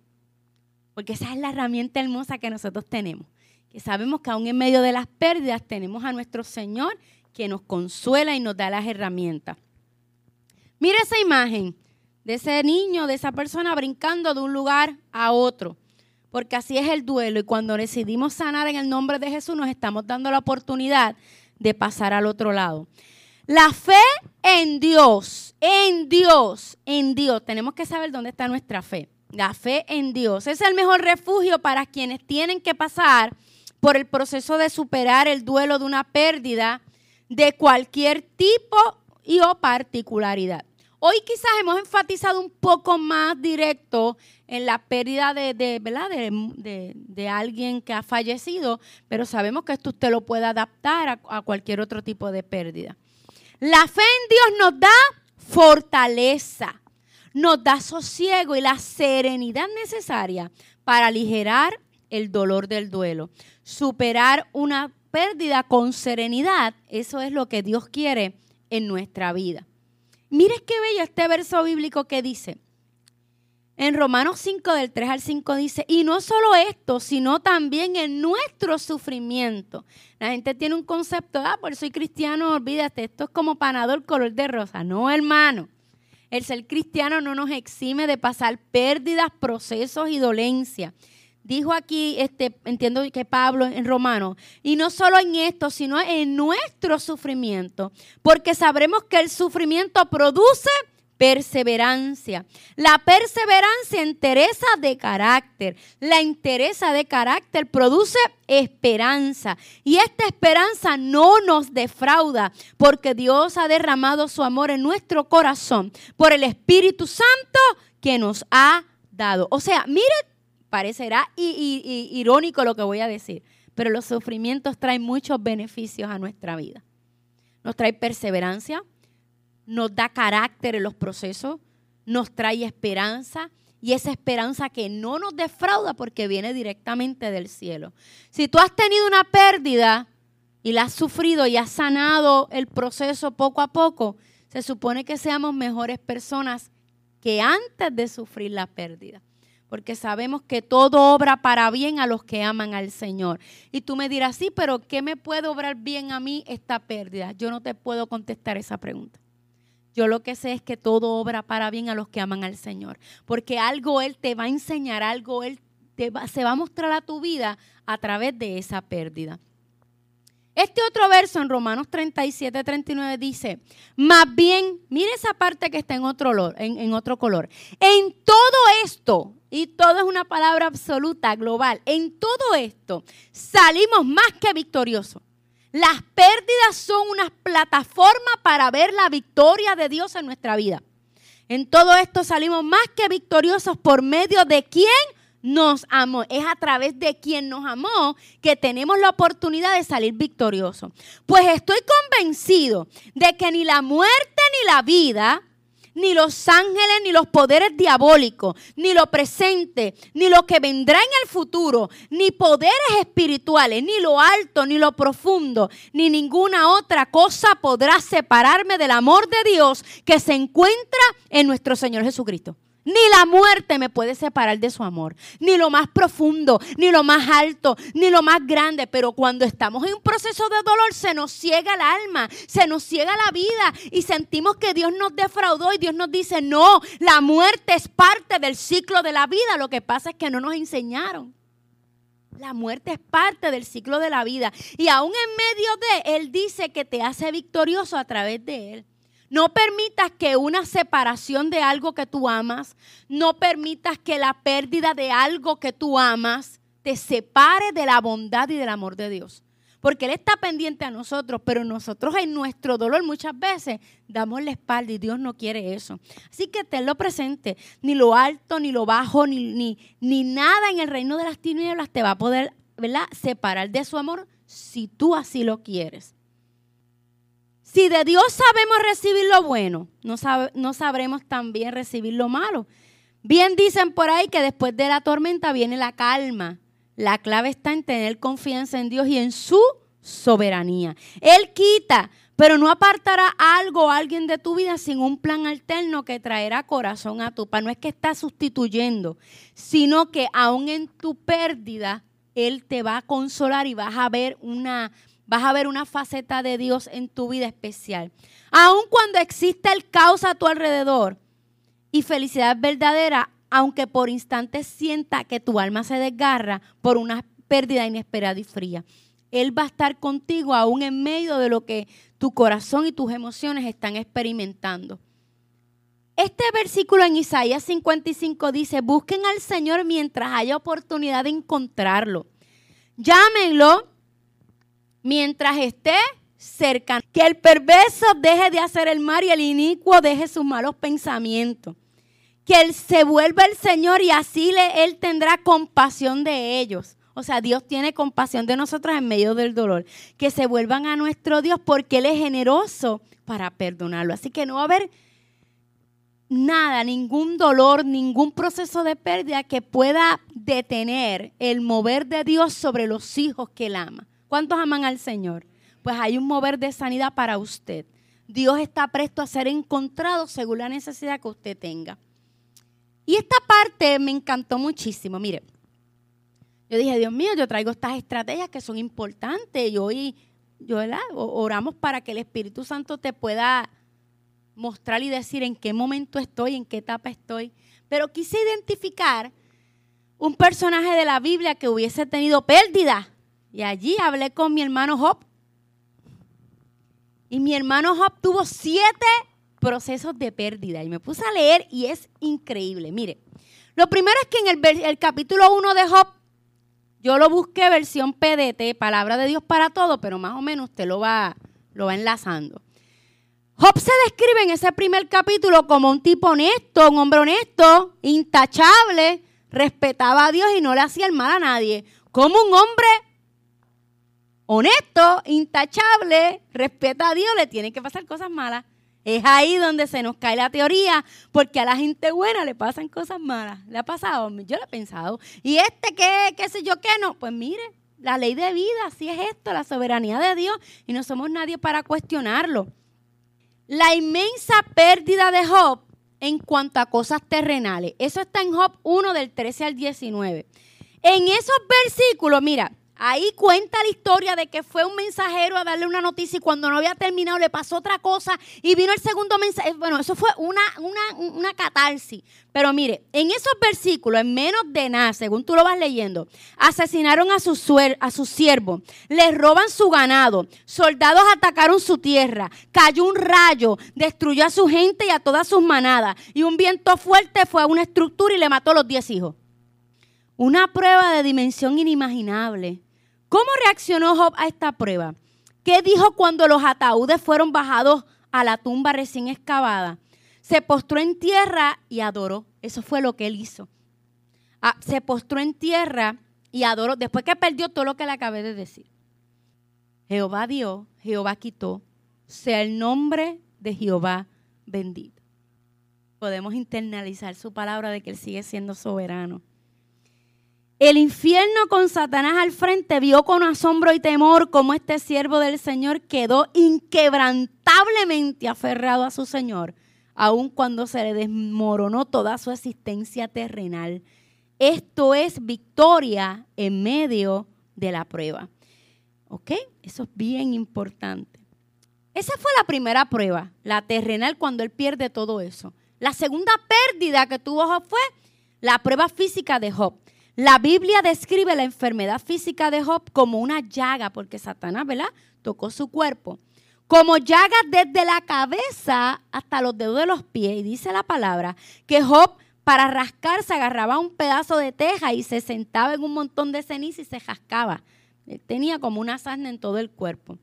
Porque esa es la herramienta hermosa que nosotros tenemos. Que sabemos que aún en medio de las pérdidas tenemos a nuestro Señor que nos consuela y nos da las herramientas. Mira esa imagen de ese niño, de esa persona brincando de un lugar a otro. Porque así es el duelo y cuando decidimos sanar en el nombre de Jesús nos estamos dando la oportunidad de pasar al otro lado. La fe en Dios, en Dios, en Dios. Tenemos que saber dónde está nuestra fe. La fe en Dios es el mejor refugio para quienes tienen que pasar por el proceso de superar el duelo de una pérdida de cualquier tipo y o particularidad. Hoy quizás hemos enfatizado un poco más directo en la pérdida de, ¿verdad? de, alguien que ha fallecido, pero sabemos que esto usted lo puede adaptar a, a cualquier otro tipo de pérdida. La fe en Dios nos da fortaleza, nos da sosiego y la serenidad necesaria para aligerar el dolor del duelo, superar una pérdida con serenidad, eso es lo que Dios quiere en nuestra vida. Mire qué bello este verso bíblico que dice. En Romanos 5 del 3 al 5 dice, y no solo esto, sino también en nuestro sufrimiento. La gente tiene un concepto, ah, por soy cristiano, olvídate, esto es como panador color de rosa. No, hermano. El ser cristiano no nos exime de pasar pérdidas, procesos y dolencia dijo aquí, este, entiendo que Pablo en Romano, y no solo en esto, sino en nuestro sufrimiento, porque sabremos que el sufrimiento produce perseverancia. La perseverancia interesa de carácter. La interesa de carácter produce esperanza. Y esta esperanza no nos defrauda porque Dios ha derramado su amor en nuestro corazón por el Espíritu Santo que nos ha dado. O sea, mire Parecerá irónico lo que voy a decir, pero los sufrimientos traen muchos beneficios a nuestra vida. Nos trae perseverancia, nos da carácter en los procesos, nos trae esperanza y esa esperanza que no nos defrauda porque viene directamente del cielo. Si tú has tenido una pérdida y la has sufrido y has sanado el proceso poco a poco, se supone que seamos mejores personas que antes de sufrir la pérdida porque sabemos que todo obra para bien a los que aman al Señor. Y tú me dirás, sí, pero ¿qué me puede obrar bien a mí esta pérdida? Yo no te puedo contestar esa pregunta. Yo lo que sé es que todo obra para bien a los que aman al Señor, porque algo Él te va a enseñar, algo Él te se va a mostrar a tu vida a través de esa pérdida. Este otro verso en Romanos 37, 39 dice, más bien, mire esa parte que está en otro, en otro color. En todo esto, y todo es una palabra absoluta, global, en todo esto salimos más que victoriosos. Las pérdidas son una plataforma para ver la victoria de Dios en nuestra vida. En todo esto salimos más que victoriosos por medio de quién nos amó. Es a través de quien nos amó que tenemos la oportunidad de salir victoriosos. Pues estoy convencido de que ni la muerte ni la vida, ni los ángeles, ni los poderes diabólicos, ni lo presente, ni lo que vendrá en el futuro, ni poderes espirituales, ni lo alto, ni lo profundo, ni ninguna otra cosa podrá separarme del amor de Dios que se encuentra en nuestro Señor Jesucristo. Ni la muerte me puede separar de su amor. Ni lo más profundo, ni lo más alto, ni lo más grande. Pero cuando estamos en un proceso de dolor, se nos ciega el alma, se nos ciega la vida y sentimos que Dios nos defraudó y Dios nos dice, no, la muerte es parte del ciclo de la vida. Lo que pasa es que no nos enseñaron. La muerte es parte del ciclo de la vida. Y aún en medio de, Él dice que te hace victorioso a través de Él. No permitas que una separación de algo que tú amas, no permitas que la pérdida de algo que tú amas te separe de la bondad y del amor de Dios. Porque Él está pendiente a nosotros, pero nosotros en nuestro dolor muchas veces damos la espalda y Dios no quiere eso. Así que tenlo presente, ni lo alto, ni lo bajo, ni, ni, ni nada en el reino de las tinieblas te va a poder ¿verdad? separar de su amor si tú así lo quieres. Si de Dios sabemos recibir lo bueno, no, sabremos también recibir lo malo. Bien dicen por ahí que después de la tormenta viene la calma. La clave está en tener confianza en Dios y en su soberanía. Él quita, pero no apartará algo o alguien de tu vida sin un plan alterno que traerá corazón a tu paz. No es que está sustituyendo, sino que aún en tu pérdida, Él te va a consolar y vas a ver una vas a ver una faceta de Dios en tu vida especial. Aun cuando existe el caos a tu alrededor y felicidad verdadera, aunque por instantes sienta que tu alma se desgarra por una pérdida inesperada y fría. Él va a estar contigo aún en medio de lo que tu corazón y tus emociones están experimentando. Este versículo en Isaías 55 dice, busquen al Señor mientras haya oportunidad de encontrarlo. Llámenlo mientras esté cerca. Que el perverso deje de hacer el mal y el inicuo deje sus malos pensamientos. Que él se vuelva el Señor y así le, Él tendrá compasión de ellos. O sea, Dios tiene compasión de nosotros en medio del dolor. Que se vuelvan a nuestro Dios porque Él es generoso para perdonarlo. Así que no va a haber nada, ningún dolor, ningún proceso de pérdida que pueda detener el mover de Dios sobre los hijos que Él ama. ¿Cuántos aman al Señor? Pues hay un mover de sanidad para usted. Dios está presto a ser encontrado según la necesidad que usted tenga. Y esta parte me encantó muchísimo. Mire, yo dije, Dios mío, yo traigo estas estrategias que son importantes. Y hoy, yo, Oramos para que el Espíritu Santo te pueda mostrar y decir en qué momento estoy, en qué etapa estoy. Pero quise identificar un personaje de la Biblia que hubiese tenido pérdida y allí hablé con mi hermano Job. Y mi hermano Job tuvo siete procesos de pérdida. Y me puse a leer y es increíble. Mire, lo primero es que en el, capítulo 1 de Job, yo lo busqué versión PDT, palabra de Dios para todo, pero más o menos usted lo va, lo va enlazando. Job se describe en ese primer capítulo como un tipo honesto, un hombre honesto, intachable, respetaba a Dios y no le hacía el mal a nadie. Como un hombre honesto, intachable, respeta a Dios, le tienen que pasar cosas malas. Es ahí donde se nos cae la teoría, porque a la gente buena le pasan cosas malas. ¿Le ha pasado? Yo lo he pensado. ¿Y este qué, qué sé yo qué no? Pues mire, la ley de vida, así es esto, la soberanía de Dios, y no somos nadie para cuestionarlo. La inmensa pérdida de Job en cuanto a cosas terrenales. Eso está en Job 1 del 13 al 19. En esos versículos, mira, Ahí cuenta la historia de que fue un mensajero a darle una noticia y cuando no había terminado le pasó otra cosa y vino el segundo mensaje. Bueno, eso fue una, una, una catarsis. Pero mire, en esos versículos, en menos de nada, según tú lo vas leyendo, asesinaron a a su siervo, les roban su ganado, soldados atacaron su tierra, cayó un rayo, destruyó a su gente y a todas sus manadas, y un viento fuerte fue a una estructura y le mató a los diez hijos. Una prueba de dimensión inimaginable ¿Cómo reaccionó Job a esta prueba? ¿Qué dijo cuando los ataúdes fueron bajados a la tumba recién excavada? Se postró en tierra y adoró. Eso fue lo que él hizo. Ah, se postró en tierra y adoró. Después que perdió todo lo que le acabé de decir. Jehová dio, Jehová quitó. Sea el nombre de Jehová bendito. Podemos internalizar su palabra de que Él sigue siendo soberano. El infierno con Satanás al frente vio con asombro y temor cómo este siervo del Señor quedó inquebrantablemente aferrado a su Señor, aun cuando se le desmoronó toda su existencia terrenal. Esto es victoria en medio de la prueba. ¿Ok? Eso es bien importante. Esa fue la primera prueba, la terrenal, cuando él pierde todo eso. La segunda pérdida que tuvo Job fue la prueba física de Job. La Biblia describe la enfermedad física de Job como una llaga, porque Satanás, ¿verdad? Tocó su cuerpo. como llagas desde la cabeza hasta los dedos de los pies. Y dice la palabra que Job para rascarse agarraba un pedazo de teja y se sentaba en un montón de ceniza y se jascaba. tenía como una sarna en todo el cuerpo.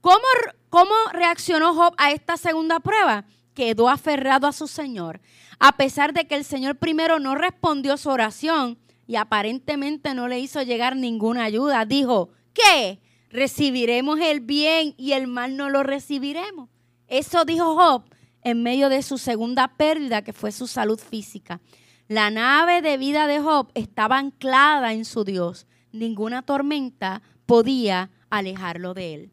¿Cómo, ¿Cómo reaccionó Job a esta segunda prueba? Quedó aferrado a su Señor. A pesar de que el Señor primero no respondió su oración y aparentemente no le hizo llegar ninguna ayuda, dijo, ¿qué? ¿Recibiremos el bien y el mal no lo recibiremos? Eso dijo Job en medio de su segunda pérdida, que fue su salud física. La nave de vida de Job estaba anclada en su Dios. Ninguna tormenta podía alejarlo de él.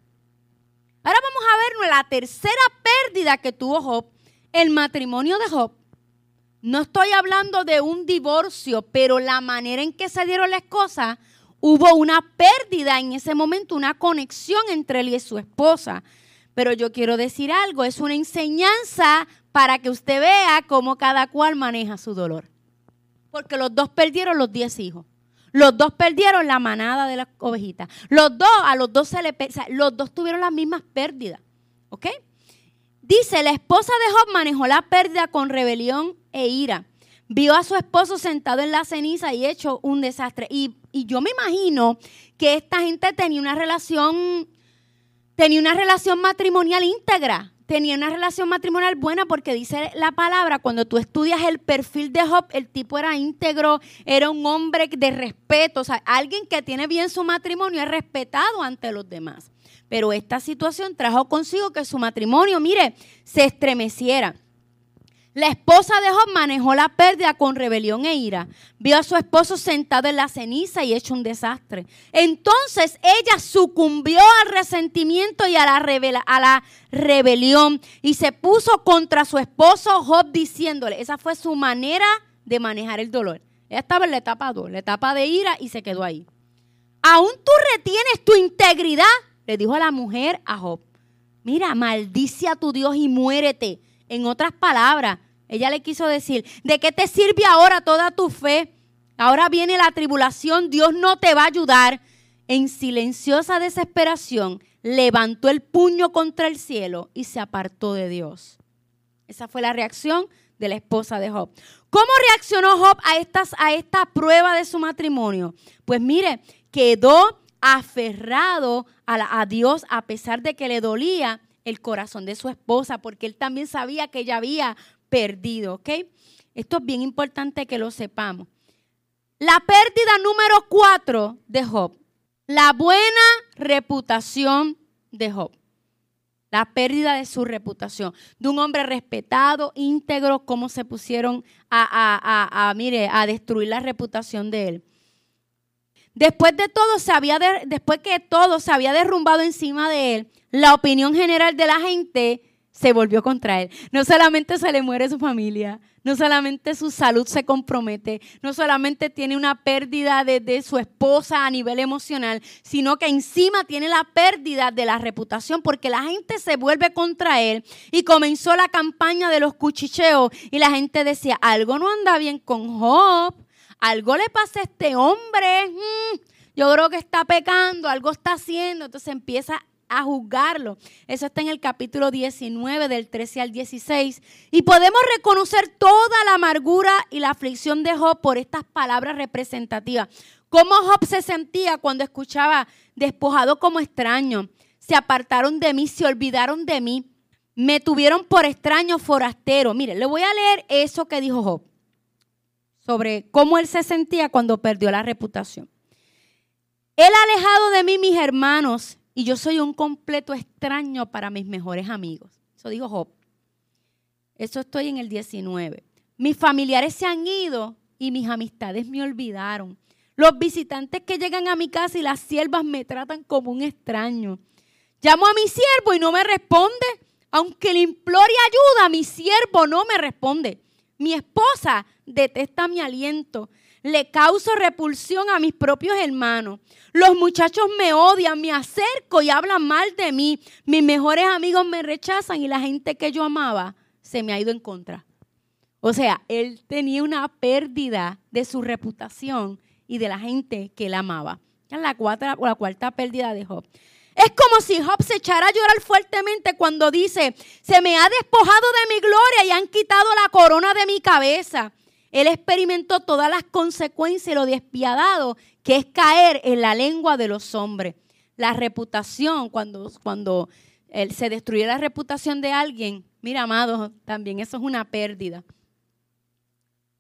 Ahora vamos a ver la tercera pérdida que tuvo Job, el matrimonio de Job. No estoy hablando de un divorcio, pero la manera en que se dieron las cosas, hubo una pérdida en ese momento, una conexión entre él y su esposa. Pero yo quiero decir algo, es una enseñanza para que usted vea cómo cada cual maneja su dolor. Porque los dos perdieron los diez hijos. Los dos perdieron la manada de las ovejitas. Los dos, a los dos se le, los dos tuvieron las mismas pérdidas. ¿Ok? Dice, la esposa de Job manejó la pérdida con rebelión e ira. Vio a su esposo sentado en la ceniza y hecho un desastre. Y, y yo me imagino que esta gente tenía una relación tenía una relación matrimonial íntegra, tenía una relación matrimonial buena porque dice la palabra, cuando tú estudias el perfil de Job, el tipo era íntegro, era un hombre de respeto, o sea, alguien que tiene bien su matrimonio es respetado ante los demás. Pero esta situación trajo consigo que su matrimonio, mire, se estremeciera. La esposa de Job manejó la pérdida con rebelión e ira. Vio a su esposo sentado en la ceniza y hecho un desastre. Entonces ella sucumbió al resentimiento y a la, a la rebelión y se puso contra su esposo Job diciéndole, esa fue su manera de manejar el dolor. Ella estaba en la etapa 2, la etapa de ira y se quedó ahí. Aún tú retienes tu integridad, le dijo la mujer a Job. Mira, maldice a tu Dios y muérete. En otras palabras, ella le quiso decir, ¿de qué te sirve ahora toda tu fe? Ahora viene la tribulación, Dios no te va a ayudar. En silenciosa desesperación, levantó el puño contra el cielo y se apartó de Dios. Esa fue la reacción de la esposa de Job. ¿Cómo reaccionó Job a, estas, a esta prueba de su matrimonio? Pues mire, quedó aferrado a, a Dios a pesar de que le dolía el corazón de su esposa, porque él también sabía que ella había perdido, ¿ok? Esto es bien importante que lo sepamos. La pérdida número cuatro de Job, la buena reputación de Job. La pérdida de su reputación, de un hombre respetado, íntegro, cómo se pusieron a, mire, a destruir la reputación de él. Después de todo, se había después que todo se había derrumbado encima de él, la opinión general de la gente se volvió contra él. No solamente se le muere su familia, no solamente su salud se compromete, no solamente tiene una pérdida de, su esposa a nivel emocional, sino que encima tiene la pérdida de la reputación porque la gente se vuelve contra él y comenzó la campaña de los cuchicheos y la gente decía, algo no anda bien con Job, algo le pasa a este hombre, mm, yo creo que está pecando, algo está haciendo, entonces empieza a juzgarlo. Eso está en el capítulo 19 del 13 al 16. Y podemos reconocer toda la amargura y la aflicción de Job por estas palabras representativas. Cómo Job se sentía cuando escuchaba despojado como extraño. Se apartaron de mí, se olvidaron de mí. Me tuvieron por extraño forastero. Mire, le voy a leer eso que dijo Job sobre cómo él se sentía cuando perdió la reputación. Él ha alejado de mí mis hermanos y yo soy un completo extraño para mis mejores amigos. Eso dijo Job. Eso estoy en el 19. Mis familiares se han ido y mis amistades me olvidaron. Los visitantes que llegan a mi casa y las siervas me tratan como un extraño. Llamo a mi siervo y no me responde. Aunque le implore ayuda, mi siervo no me responde. Mi esposa detesta mi aliento le causo repulsión a mis propios hermanos. Los muchachos me odian, me acerco y hablan mal de mí. Mis mejores amigos me rechazan y la gente que yo amaba se me ha ido en contra. O sea, él tenía una pérdida de su reputación y de la gente que él amaba. Es la la cuarta pérdida de Job. Es como si Job se echara a llorar fuertemente cuando dice, se me ha despojado de mi gloria y han quitado la corona de mi cabeza. Él experimentó todas las consecuencias y lo despiadado que es caer en la lengua de los hombres. La reputación, cuando, cuando él se destruye la reputación de alguien, mira, amados, también eso es una pérdida.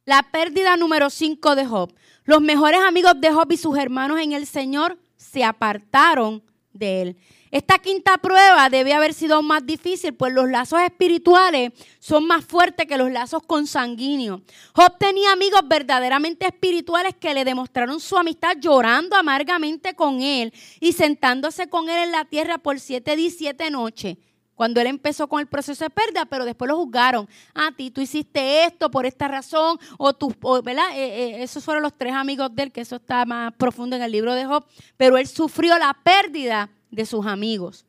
La pérdida número 5 de Job. Los mejores amigos de Job y sus hermanos en el Señor se apartaron de él. Esta quinta prueba debe haber sido más difícil, pues los lazos espirituales son más fuertes que los lazos consanguíneos. Job tenía amigos verdaderamente espirituales que le demostraron su amistad llorando amargamente con él y sentándose con él en la tierra por siete días y siete noches. Cuando él empezó con el proceso de pérdida, pero después lo juzgaron. A ah, ti, tú hiciste esto por esta razón, o tú, ¿verdad? Eh, eh, esos fueron los tres amigos de él, que eso está más profundo en el libro de Job. Pero él sufrió la pérdida de sus amigos.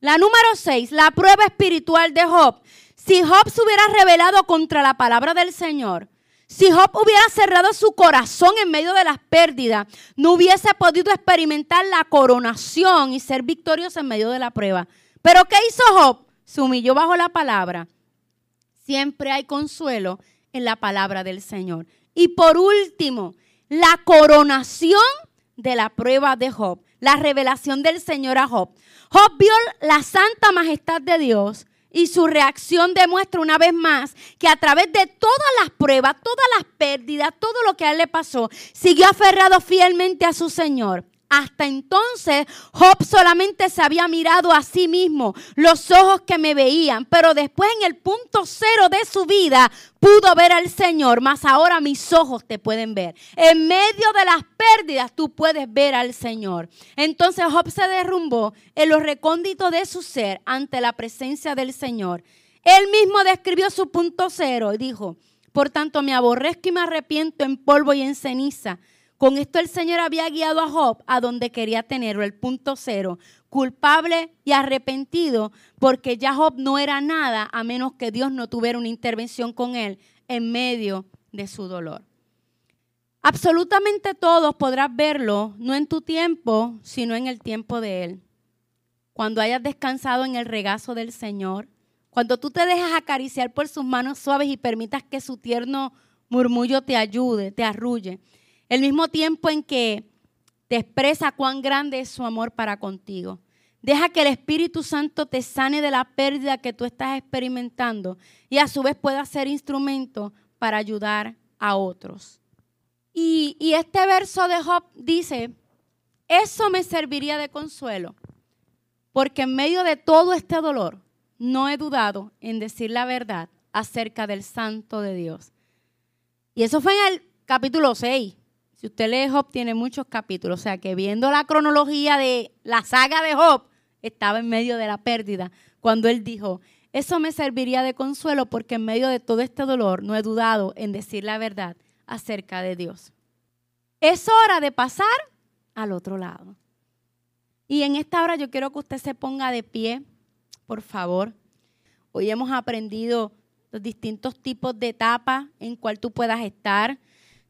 La número seis, la prueba espiritual de Job. Si Job se hubiera rebelado contra la palabra del Señor, si Job hubiera cerrado su corazón en medio de las pérdidas, no hubiese podido experimentar la coronación y ser victorioso en medio de la prueba. Pero ¿qué hizo Job? Se humilló bajo la palabra. Siempre hay consuelo en la palabra del Señor. Y por último, la coronación de la prueba de Job la revelación del Señor a Job. Job vio la santa majestad de Dios y su reacción demuestra una vez más que a través de todas las pruebas, todas las pérdidas, todo lo que a él le pasó, siguió aferrado fielmente a su Señor. Hasta entonces Job solamente se había mirado a sí mismo, los ojos que me veían, pero después en el punto cero de su vida pudo ver al Señor, mas ahora mis ojos te pueden ver. En medio de las pérdidas tú puedes ver al Señor. Entonces Job se derrumbó en los recónditos de su ser ante la presencia del Señor. Él mismo describió su punto cero y dijo, por tanto me aborrezco y me arrepiento en polvo y en ceniza. Con esto el Señor había guiado a Job a donde quería tenerlo, el punto cero, culpable y arrepentido, porque ya Job no era nada a menos que Dios no tuviera una intervención con él en medio de su dolor. Absolutamente todos podrás verlo, no en tu tiempo, sino en el tiempo de Él. Cuando hayas descansado en el regazo del Señor, cuando tú te dejas acariciar por sus manos suaves y permitas que su tierno murmullo te ayude, te arrulle el mismo tiempo en que te expresa cuán grande es su amor para contigo. Deja que el Espíritu Santo te sane de la pérdida que tú estás experimentando y a su vez pueda ser instrumento para ayudar a otros. Y, y este verso de Job dice, eso me serviría de consuelo, porque en medio de todo este dolor no he dudado en decir la verdad acerca del santo de Dios. Y eso fue en el capítulo 6. Si usted lee Job, tiene muchos capítulos. O sea que viendo la cronología de la saga de Job, estaba en medio de la pérdida. Cuando él dijo, eso me serviría de consuelo porque en medio de todo este dolor no he dudado en decir la verdad acerca de Dios. Es hora de pasar al otro lado. Y en esta hora yo quiero que usted se ponga de pie, por favor. Hoy hemos aprendido los distintos tipos de etapas en cual tú puedas estar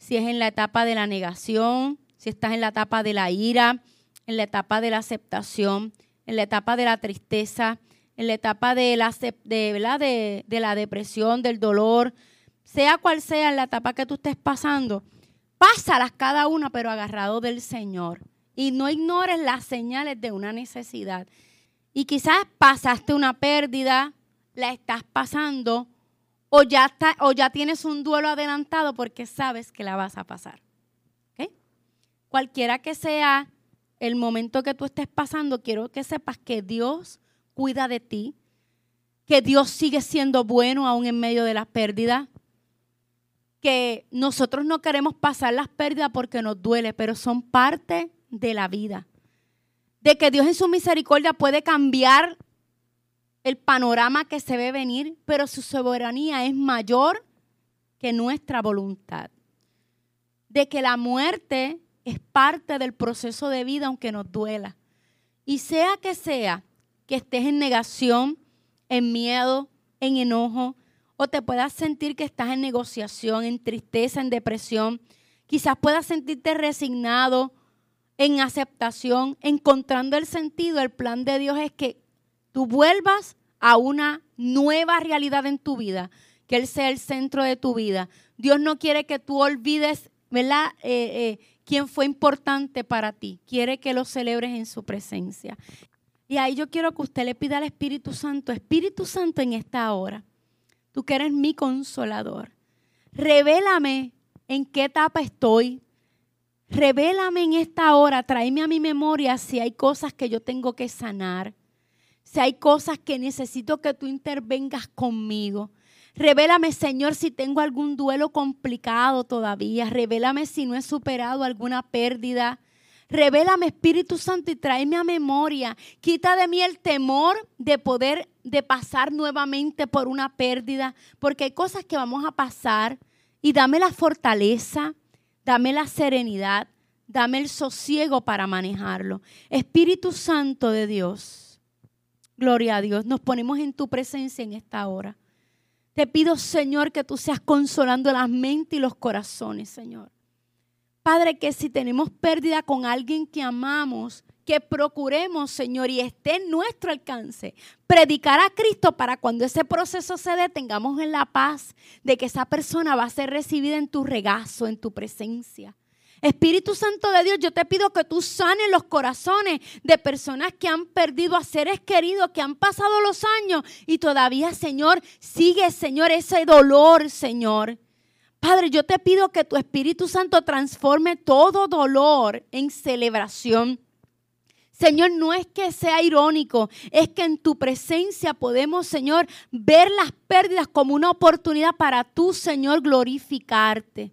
si es en la etapa de la negación, si estás en la etapa de la ira, en la etapa de la aceptación, en la etapa de la tristeza, en la etapa de la, de, la depresión, del dolor, sea cual sea la etapa que tú estés pasando, pásalas cada una, pero agarrado del Señor. Y no ignores las señales de una necesidad. Y quizás pasaste una pérdida, la estás pasando, o ya, está, o ya tienes un duelo adelantado porque sabes que la vas a pasar. Cualquiera que sea el momento que tú estés pasando, quiero que sepas que Dios cuida de ti, que Dios sigue siendo bueno aún en medio de las pérdidas, que nosotros no queremos pasar las pérdidas porque nos duele, pero son parte de la vida. De que Dios en su misericordia puede cambiar el panorama que se ve venir, pero su soberanía es mayor que nuestra voluntad. De que la muerte es parte del proceso de vida aunque nos duela. Y sea que sea que estés en negación, en miedo, en enojo, o te puedas sentir que estás en negociación, en tristeza, en depresión, quizás puedas sentirte resignado, en aceptación, encontrando el sentido, el plan de Dios es que tú vuelvas a una nueva realidad en tu vida, que Él sea el centro de tu vida. Dios no quiere que tú olvides, ¿verdad? Eh, eh, quién fue importante para ti. Quiere que lo celebres en su presencia. Y ahí yo quiero que usted le pida al Espíritu Santo, Espíritu Santo en esta hora, tú que eres mi consolador, revélame en qué etapa estoy. Revélame en esta hora, tráeme a mi memoria si hay cosas que yo tengo que sanar, si hay cosas que necesito que tú intervengas conmigo. Revélame, Señor, si tengo algún duelo complicado todavía. Revélame si no he superado alguna pérdida. Revélame, Espíritu Santo, y tráeme a memoria. Quita de mí el temor de poder, de pasar nuevamente por una pérdida, porque hay cosas que vamos a pasar. Y dame la fortaleza, dame la serenidad, dame el sosiego para manejarlo. Espíritu Santo de Dios, gloria a Dios, nos ponemos en tu presencia en esta hora. Te pido, Señor, que tú seas consolando las mentes y los corazones, Señor. Padre, que si tenemos pérdida con alguien que amamos, que procuremos, Señor, y esté en nuestro alcance, predicar a Cristo para cuando ese proceso se dé, tengamos en la paz de que esa persona va a ser recibida en tu regazo, en tu presencia. Espíritu Santo de Dios, yo te pido que tú sanes los corazones de personas que han perdido a seres queridos, que han pasado los años y todavía, Señor, sigue, Señor, ese dolor, Señor. Padre, yo te pido que tu Espíritu Santo transforme todo dolor en celebración. Señor, no es que sea irónico, es que en tu presencia podemos, Señor, ver las pérdidas como una oportunidad para tú, Señor, glorificarte.